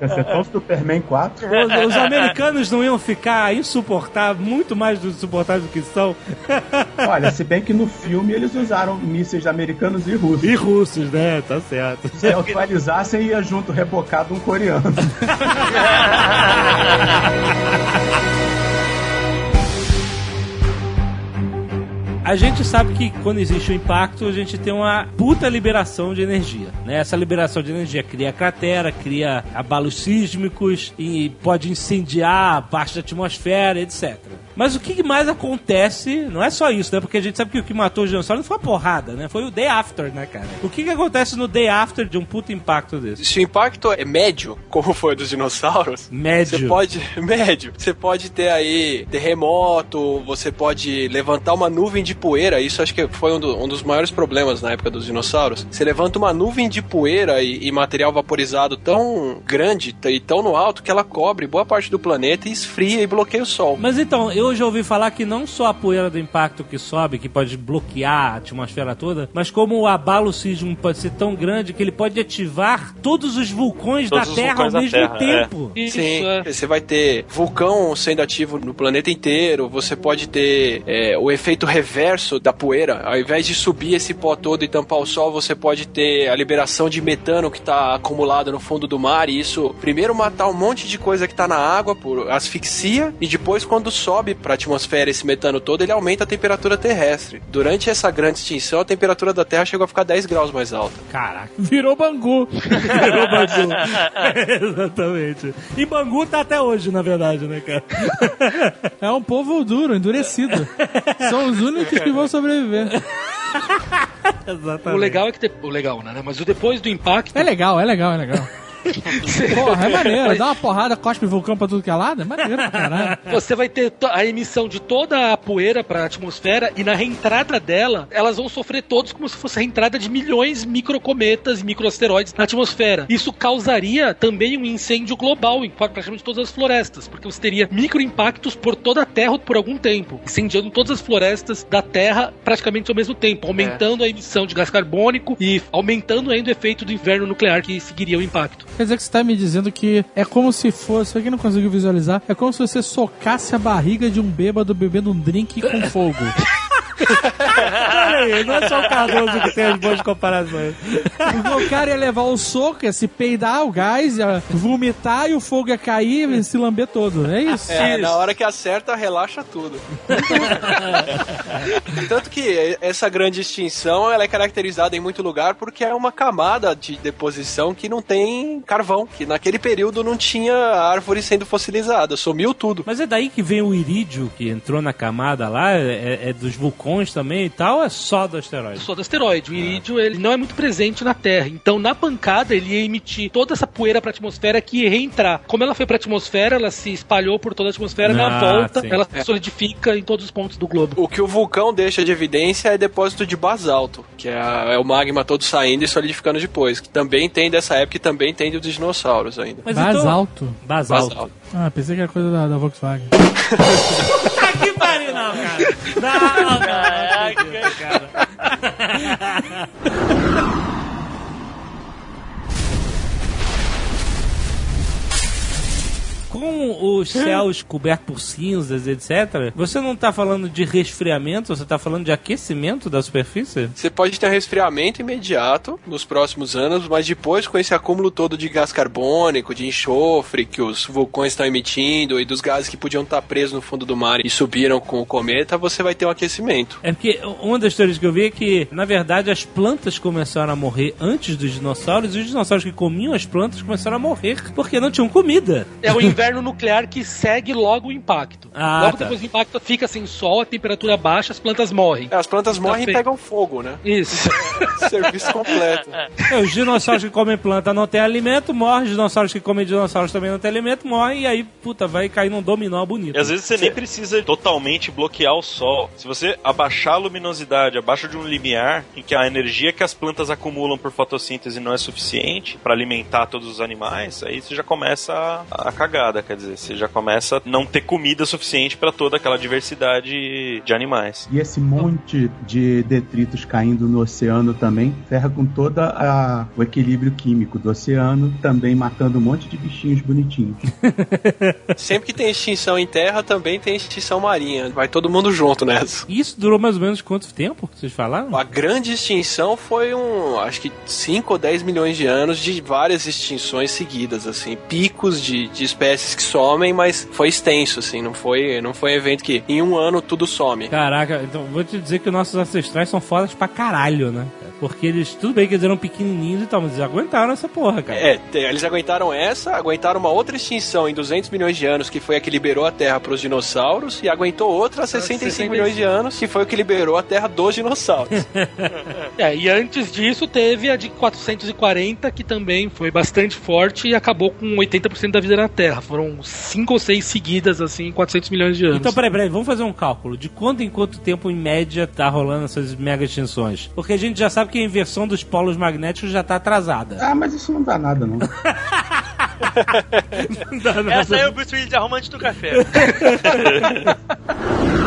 Você é Superman 4. Os, os americanos não iam ficar insuportáveis, muito mais insuportáveis do que são. Olha, se bem que no filme eles usaram mísseis americanos e russos. E russos, né? Tá certo. Se atualizassem, ia junto rebocado um coreano. A gente sabe que quando existe o impacto, a gente tem uma puta liberação de energia. Né? Essa liberação de energia cria cratera, cria abalos sísmicos e pode incendiar parte da atmosfera, etc. Mas o que mais acontece, não é só isso, né? Porque a gente sabe que o que matou os dinossauros não foi a porrada, né? Foi o day after, né, cara? O que que acontece no day after de um puto impacto desse? Se o impacto é médio, como foi o dos dinossauros, Médio. você pode. Médio. Você pode ter aí terremoto, você pode levantar uma nuvem de poeira. Isso acho que foi um, do- um dos maiores problemas na época dos dinossauros. Você levanta uma nuvem de poeira e, e material vaporizado tão grande e tão no alto que ela cobre boa parte do planeta e esfria e bloqueia o sol. Mas então, eu já ouvi falar que não só a poeira do impacto que sobe, que pode bloquear a atmosfera toda, mas como o abalo sísmico pode ser tão grande que ele pode ativar todos os vulcões Todos da os Terra vulcões ao da mesmo Terra, é. tempo. Isso, Sim, é. você vai ter vulcão sendo ativo no planeta inteiro, você pode ter é, o efeito reverso da poeira. Ao invés de subir esse pó todo e tampar o sol, você pode ter a liberação de metano que está acumulado no fundo do mar. E isso, primeiro, matar um monte de coisa que está na água por asfixia, e depois, quando sobe para a atmosfera esse metano todo, ele aumenta a temperatura terrestre. Durante essa grande extinção, a temperatura da Terra chegou a ficar 10 graus mais alta. Caraca. Virou Bangu. Virou Bangu. Exatamente. E Bangu tá até hoje, na verdade, né, cara? É um povo duro, endurecido. São os únicos que vão sobreviver. Exatamente. O legal é que. de- O legal, né? Mas o depois do impacto. É legal, é legal, é legal. Porra, é maneiro. Dá uma porrada, cospe vulcão pra tudo que é lado. É maneiro pra caralho. Você vai ter a emissão de toda a poeira para a atmosfera e na reentrada dela, elas vão sofrer todos como se fosse a reentrada de milhões de microcometas e microasteroides na atmosfera. Isso causaria também um incêndio global em praticamente todas as florestas, porque você teria microimpactos por toda a Terra por algum tempo, incendiando todas as florestas da Terra praticamente ao mesmo tempo, aumentando a emissão de gás carbônico e aumentando ainda o efeito do inverno nuclear que seguiria o impacto. Quer dizer que você tá me dizendo que é como se fosse, pra quem não conseguiu visualizar, é como se você socasse a barriga de um bêbado bebendo um drink com fogo. Olha aí, não é só o Cardoso que tem as boas comparações. o cara ia levar o soco, ia se peidar o gás, ia vomitar e o fogo ia cair e se lamber todo. É isso? É, na hora que acerta, relaxa tudo. Tanto que essa grande extinção ela é caracterizada em muito lugar porque é uma camada de deposição que não tem carvão, que naquele período não tinha árvore sendo fossilizada, sumiu tudo. Mas é daí que vem o irídio que entrou na camada lá, é, é dos vulcões também e tal, ou é só do asteroide? só do asteroide. O irídio ele não é muito presente na Terra. Então, na pancada, ele ia emitir toda essa poeira para a atmosfera que ia reentrar. Como ela foi para a atmosfera, ela se espalhou por toda a atmosfera. na Ah, volta, sim. ela se solidifica em todos os pontos do globo. O que o vulcão deixa de evidência é depósito de basalto, que é, a- é o magma todo saindo e solidificando depois, que também tem dessa época e também tem dos dinossauros ainda. Mas Basalto. Então... Basalto. Basalto. Ah, pensei que era coisa da, da Volkswagen. Ah, que pariu, não, cara. Não, não, não acredito, cara. Com os céus cobertos por cinzas, etc., você não tá falando de resfriamento, você tá falando de aquecimento da superfície? Você pode ter um resfriamento imediato nos próximos anos, mas depois, com esse acúmulo todo de gás carbônico, de enxofre que os vulcões estão emitindo e dos gases que podiam estar presos no fundo do mar e subiram com o cometa, você vai ter um aquecimento. É porque uma das teorias que eu vi é que, na verdade, as plantas começaram a morrer antes dos dinossauros e os dinossauros que comiam as plantas começaram a morrer porque não tinham comida. É o inverno nuclear que segue logo o impacto. Ah, logo tá. depois do impacto fica sem sol, a temperatura baixa, as plantas morrem. É, As plantas morrem e pegam fogo, né? Isso. Serviço completo. É, os dinossauros que comem planta não têm alimento, morrem. Os dinossauros que comem dinossauros também não têm alimento, morrem. E aí, puta, vai cair num dominó bonito. E às vezes você nem precisa totalmente bloquear o sol. Se você abaixar a luminosidade abaixo de um limiar, em que a energia que as plantas acumulam por fotossíntese não é suficiente para alimentar todos os animais, aí você já começa a, a cagada, quer dizer, você já começa a não ter comida suficiente para toda aquela diversidade de animais. E esse monte de detritos caindo no oceano também ferra com todo o equilíbrio químico do oceano, também matando um monte de bichinhos bonitinhos. Sempre que tem extinção em terra, também tem extinção marinha. Vai todo mundo junto nessa. E isso durou mais ou menos quanto tempo? Vocês falaram? A grande extinção foi um, acho que 5 ou 10 milhões de anos de várias extinções seguidas, assim, picos de, de espécies que somem, mas foi extenso, assim, não foi, não foi um evento que em um ano tudo some. Caraca, então vou te dizer que nossos ancestrais são fodas pra caralho, né? Porque eles, tudo bem que eles eram pequenininhos e tal, mas eles aguentaram essa porra, cara. É, te- eles aguentaram essa, aguentaram uma outra extinção em 200 milhões de anos, que foi a que liberou a Terra para os dinossauros, e aguentou outra há 65 milhões de anos, que foi o que liberou a Terra dos dinossauros. É, e antes disso teve a de 440, que também foi bastante forte e acabou com 80% da vida na Terra. Foram cinco ou seis seguidas, assim, em 400 milhões de anos. Então, peraí, peraí, vamos fazer um cálculo de quanto em quanto tempo, em média, tá rolando essas mega extinções. Porque a gente já sabe que a inversão dos polos magnéticos já tá atrasada. Ah, mas isso não dá nada, não. Essa aí é o Bruce Willis arruma antes do café.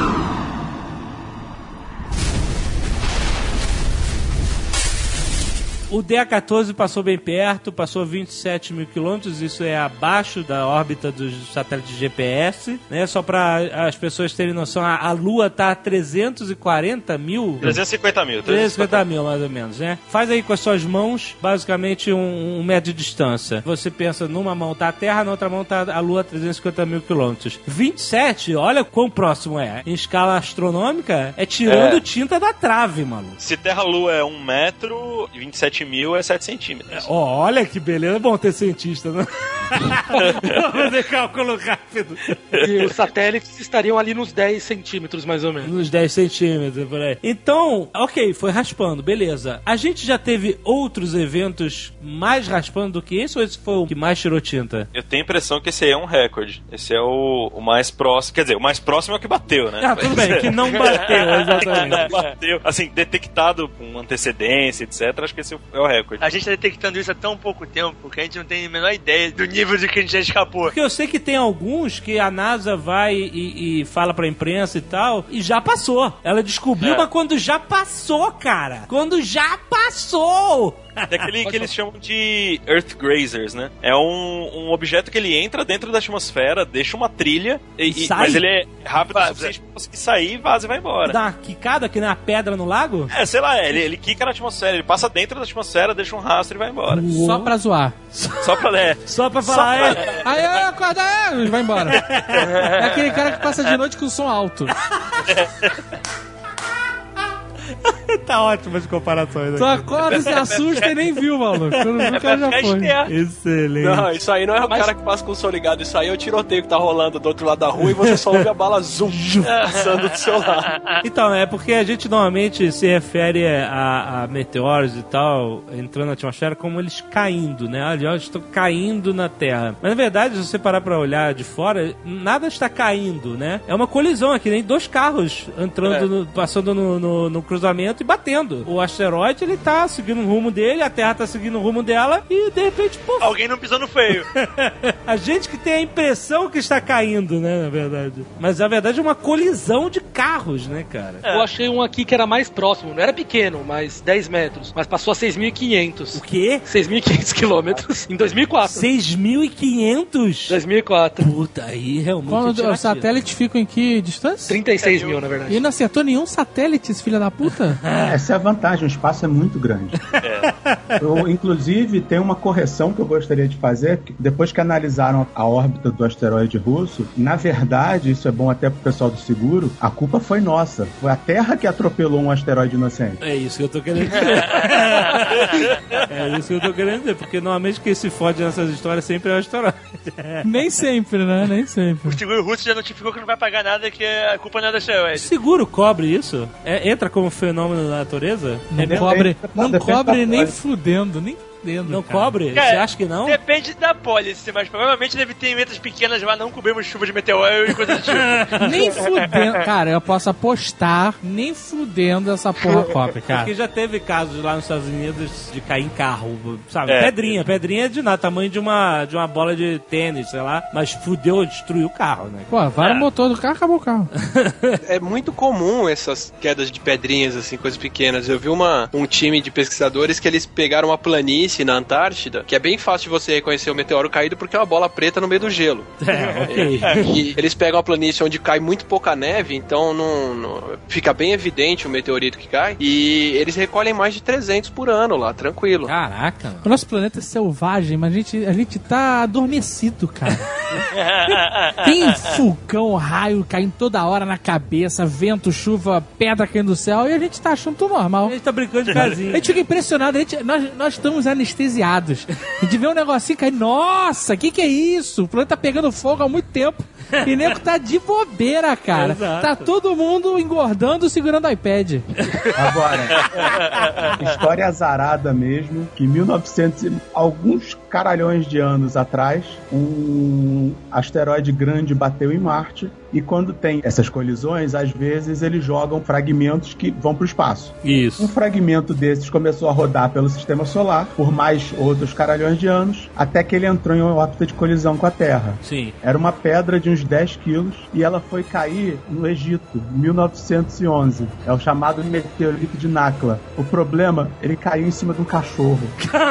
O DA-14 passou bem perto, passou 27 mil quilômetros, isso é abaixo da órbita dos satélites GPS, né? Só para as pessoas terem noção, a, a Lua tá a 340 mil... 350 mil. 350 mil, mais ou menos, né? Faz aí com as suas mãos, basicamente, um, um metro de distância. Você pensa, numa mão tá a Terra, na outra mão tá a Lua a 350 mil quilômetros. 27, olha quão próximo é. Em escala astronômica, é tirando É. tinta da trave, mano. Se Terra-Lua é 1 metro, 27 mil é 7 centímetros. Ó, olha que beleza. É bom ter cientista, né? Vamos fazer cálculo rápido. E os satélites estariam ali nos 10 centímetros, mais ou menos. Nos 10 centímetros, por aí. Então, ok, foi raspando, beleza. A gente já teve outros eventos mais raspando do que esse ou esse foi o que mais tirou tinta? Eu tenho a impressão que esse aí é um recorde. Esse é o, o mais próximo. Quer dizer, o mais próximo é o que bateu, né? Ah, tudo bem, que não bateu, exatamente. Não bateu. Assim, detectado com antecedência, etc. Acho que esse é o recorde. A gente tá detectando isso há tão pouco tempo que a gente não tem a menor ideia do nível de que a gente já escapou. Porque eu sei que tem alguns que a NASA vai e, e fala pra imprensa e tal, e já passou. Ela descobriu, É. mas quando já passou, cara. Quando já passou! É aquele que eles chamam de Earth Grazers, né? É um, um objeto que ele entra dentro da atmosfera, deixa uma trilha, e- e- sai? mas ele é rápido o suficiente pra conseguir sair, vaza e vai embora. Dá uma quicada aqui na pedra no lago? É, sei lá, ele, ele quica na atmosfera, ele passa dentro da atmosfera, deixa um rastro e vai embora. Só pra zoar. Só pra ler. Só pra falar, é, Aí, aí, acorda, aí, vai embora. É aquele cara que passa de noite com som alto. tá ótimo as comparações Tu acorda, se assusta e nem viu, maluco. O cara já foi. Excelente. Não, isso aí não é o cara que passa com o som ligado. Isso aí é o tiroteio que tá rolando do outro lado da rua e você só ouve a bala zoom passando do seu lado. Então, é porque a gente normalmente se refere a, a meteoros e tal, entrando na atmosfera, como eles caindo, né? Olha, eles estão caindo na Terra. Mas na verdade, se você parar pra olhar de fora, nada está caindo, né? É uma colisão aqui, nem dois carros entrando, no- passando no, no- no cruzamento e batendo. O asteroide, ele tá seguindo o rumo dele, a Terra tá seguindo o rumo dela e de repente, pô, Alguém não pisou no feio. a gente que tem a impressão que está caindo, né, na verdade. Mas na verdade é uma colisão de carros, né, cara? Eu achei um aqui que era mais próximo. Não era pequeno, mas 10 metros. Mas passou a 6.500. O quê? 6.500 quilômetros em 2004. 6.500? 2004. Puta, aí realmente. é Quando os satélites ficam em que distância? 36 mil, na verdade. E não acertou nenhum satélite, esse filho da puta? Essa é a vantagem, o espaço é muito grande. Eu, inclusive, tem uma correção que eu gostaria de fazer, que depois que analisaram a órbita do asteroide russo, na verdade, isso é bom até pro pessoal do seguro, a culpa foi nossa. Foi a Terra que atropelou um asteroide inocente. É isso que eu tô querendo dizer. é isso que eu tô querendo dizer, porque normalmente quem se fode nessas histórias sempre é o asteroide. Nem sempre, né? Nem sempre. O seguro russo já notificou que não vai pagar nada, que a culpa não é da O asteroide. seguro cobre isso? É, entra como fenômeno da natureza? Não É cobre, Não, cobre nem fudendo, nem fudendo. Não cara. cobre? Cara, Você acha que não? Depende da pólice, mas provavelmente deve ter emendas pequenas lá, não cobrimos chuva de meteoro e coisa do tipo. Nem fudendo. Cara, eu posso apostar, nem fudendo essa porra cobre, cara. Porque já teve casos lá nos Estados Unidos de cair em carro, sabe? É. Pedrinha. Pedrinha de nada, tamanho de uma, de uma bola de tênis, sei lá. Mas fudeu, destruiu o carro, né? Pô, vai no motor do carro, acabou o carro. É muito comum essas quedas de pedrinhas, assim, coisas pequenas. Eu vi uma, um time de pesquisadores que eles pegaram uma planície na Antártida, que é bem fácil de você reconhecer o meteoro caído porque é uma bola preta no meio do gelo. É, ok. E eles pegam a planície onde cai muito pouca neve, então não, não- fica bem evidente o meteorito que cai. E eles recolhem mais de 300 por ano lá, tranquilo. Caraca. O nosso planeta é selvagem, mas a gente, a gente tá adormecido, cara. Tem vulcão, raio caindo toda hora na cabeça, vento, chuva, pedra caindo do céu e a gente tá achando tudo normal. A gente tá brincando de A casinha. gente fica impressionado, a gente- nós, nós estamos anestesiados. A gente vê um negocinho cair, nossa, o que, que é isso? O planeta tá pegando fogo há muito tempo. E nego tá de bobeira, cara. Exato. Tá todo mundo engordando, segurando o iPad. Agora, história azarada mesmo, que em 1900 e alguns caralhões de anos atrás, um asteroide grande bateu em Marte e quando tem essas colisões, às vezes eles jogam fragmentos que vão para o espaço. Um Isso. fragmento desses começou a rodar pelo sistema solar por mais outros caralhões de anos, até que ele entrou em órbita de colisão com a Terra. Sim. Era uma pedra de uns 10 quilos e ela foi cair no Egito, em 1911. É o chamado meteorito de Nakla. O problema, ele caiu em cima de um cachorro.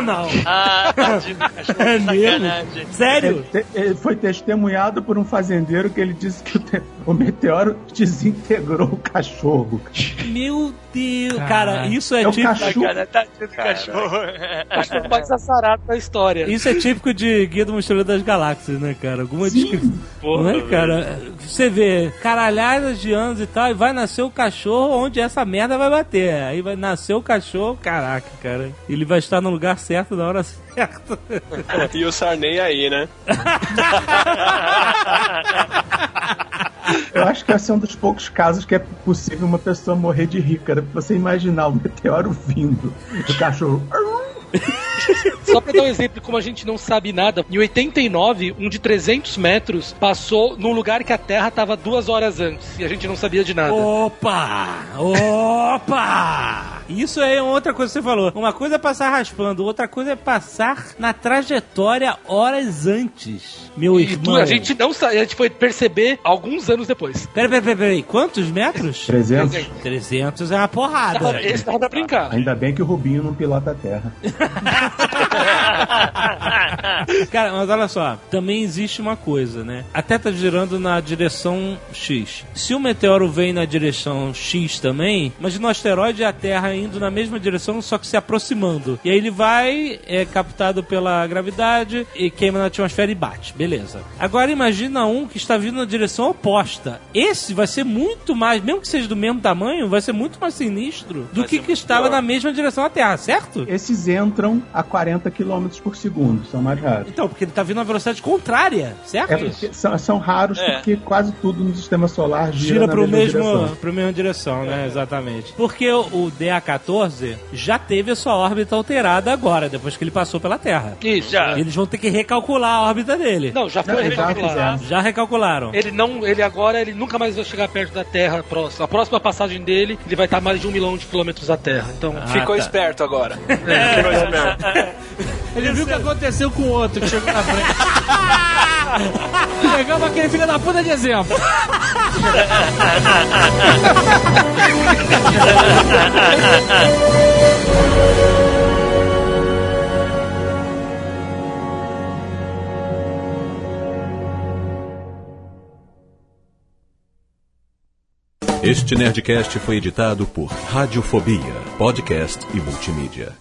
Ah, É mesmo? Sacanagem. Sério? Ele, foi testemunhado por um fazendeiro que ele disse que o, te- o meteoro desintegrou o cachorro. Meu Deus. Cara, isso é, É o tipo. cachorro. Cara, tadinho do cachorro. Acho que é o mais azarado da história. Isso é típico de Guia do Mochileiro das Galáxias, né, cara? Alguma descrição. Não é, cara? Você vê caralhadas de anos e tal, e vai nascer o cachorro onde essa merda vai bater. Aí vai nascer o cachorro, caraca, cara. Ele vai estar no lugar certo na hora certa. E o Sarney aí, né? Eu acho que esse é um dos poucos casos que é possível uma pessoa morrer de rir, cara. Você imaginar o meteoro vindo, o cachorro. Só pra dar um exemplo de como a gente não sabe nada, em 89, um de 300 metros passou num lugar que a Terra tava duas horas antes e a gente não sabia de nada. Opa! Opa! Isso aí é outra coisa que você falou. Uma coisa é passar raspando, outra coisa é passar na trajetória horas antes. Meu E irmão. a gente não sabe, a gente foi perceber alguns anos depois. Peraí, peraí, peraí, peraí. Quantos metros? 300. 300 é uma porrada. Esse dava pra brincar. Ainda bem que o Rubinho não pilota a Terra. Cara, mas olha só, também existe uma coisa, né? A Terra tá girando na direção X. Se o meteoro vem na direção X também, imagina um asteroide e a Terra indo na mesma direção, só que se aproximando. E aí ele vai, é captado pela gravidade e queima na atmosfera e bate. Beleza. Agora imagina um que está vindo na direção oposta. Esse vai ser muito mais, mesmo que seja do mesmo tamanho, vai ser muito mais sinistro do Vai que que estava pior. na mesma direção da Terra, certo? Esses entram a 40 km por segundo, são mais raros. Então, porque ele tá vindo na velocidade contrária, certo? É são, são raros É. porque quase tudo no sistema solar gira, gira pro mesma mesmo, direção. pro mesma direção, né? Exatamente. Porque o, o DA14 já teve a sua órbita alterada agora, depois que ele passou pela Terra. Isso. Já. Eles vão ter que recalcular a órbita dele. Não, já foi recalculado. Já recalcularam. Ele não, ele agora ele nunca mais vai chegar perto da Terra próxima. A próxima passagem dele, ele vai estar a mais de um milhão de quilômetros da Terra. Então, Ah, Ficou tá. esperto agora. Ele viu o que aconteceu com o outro que chegou na frente. Pegamos aquele filho da puta de exemplo. Este Nerdcast foi editado por Radiofobia, podcast e multimídia.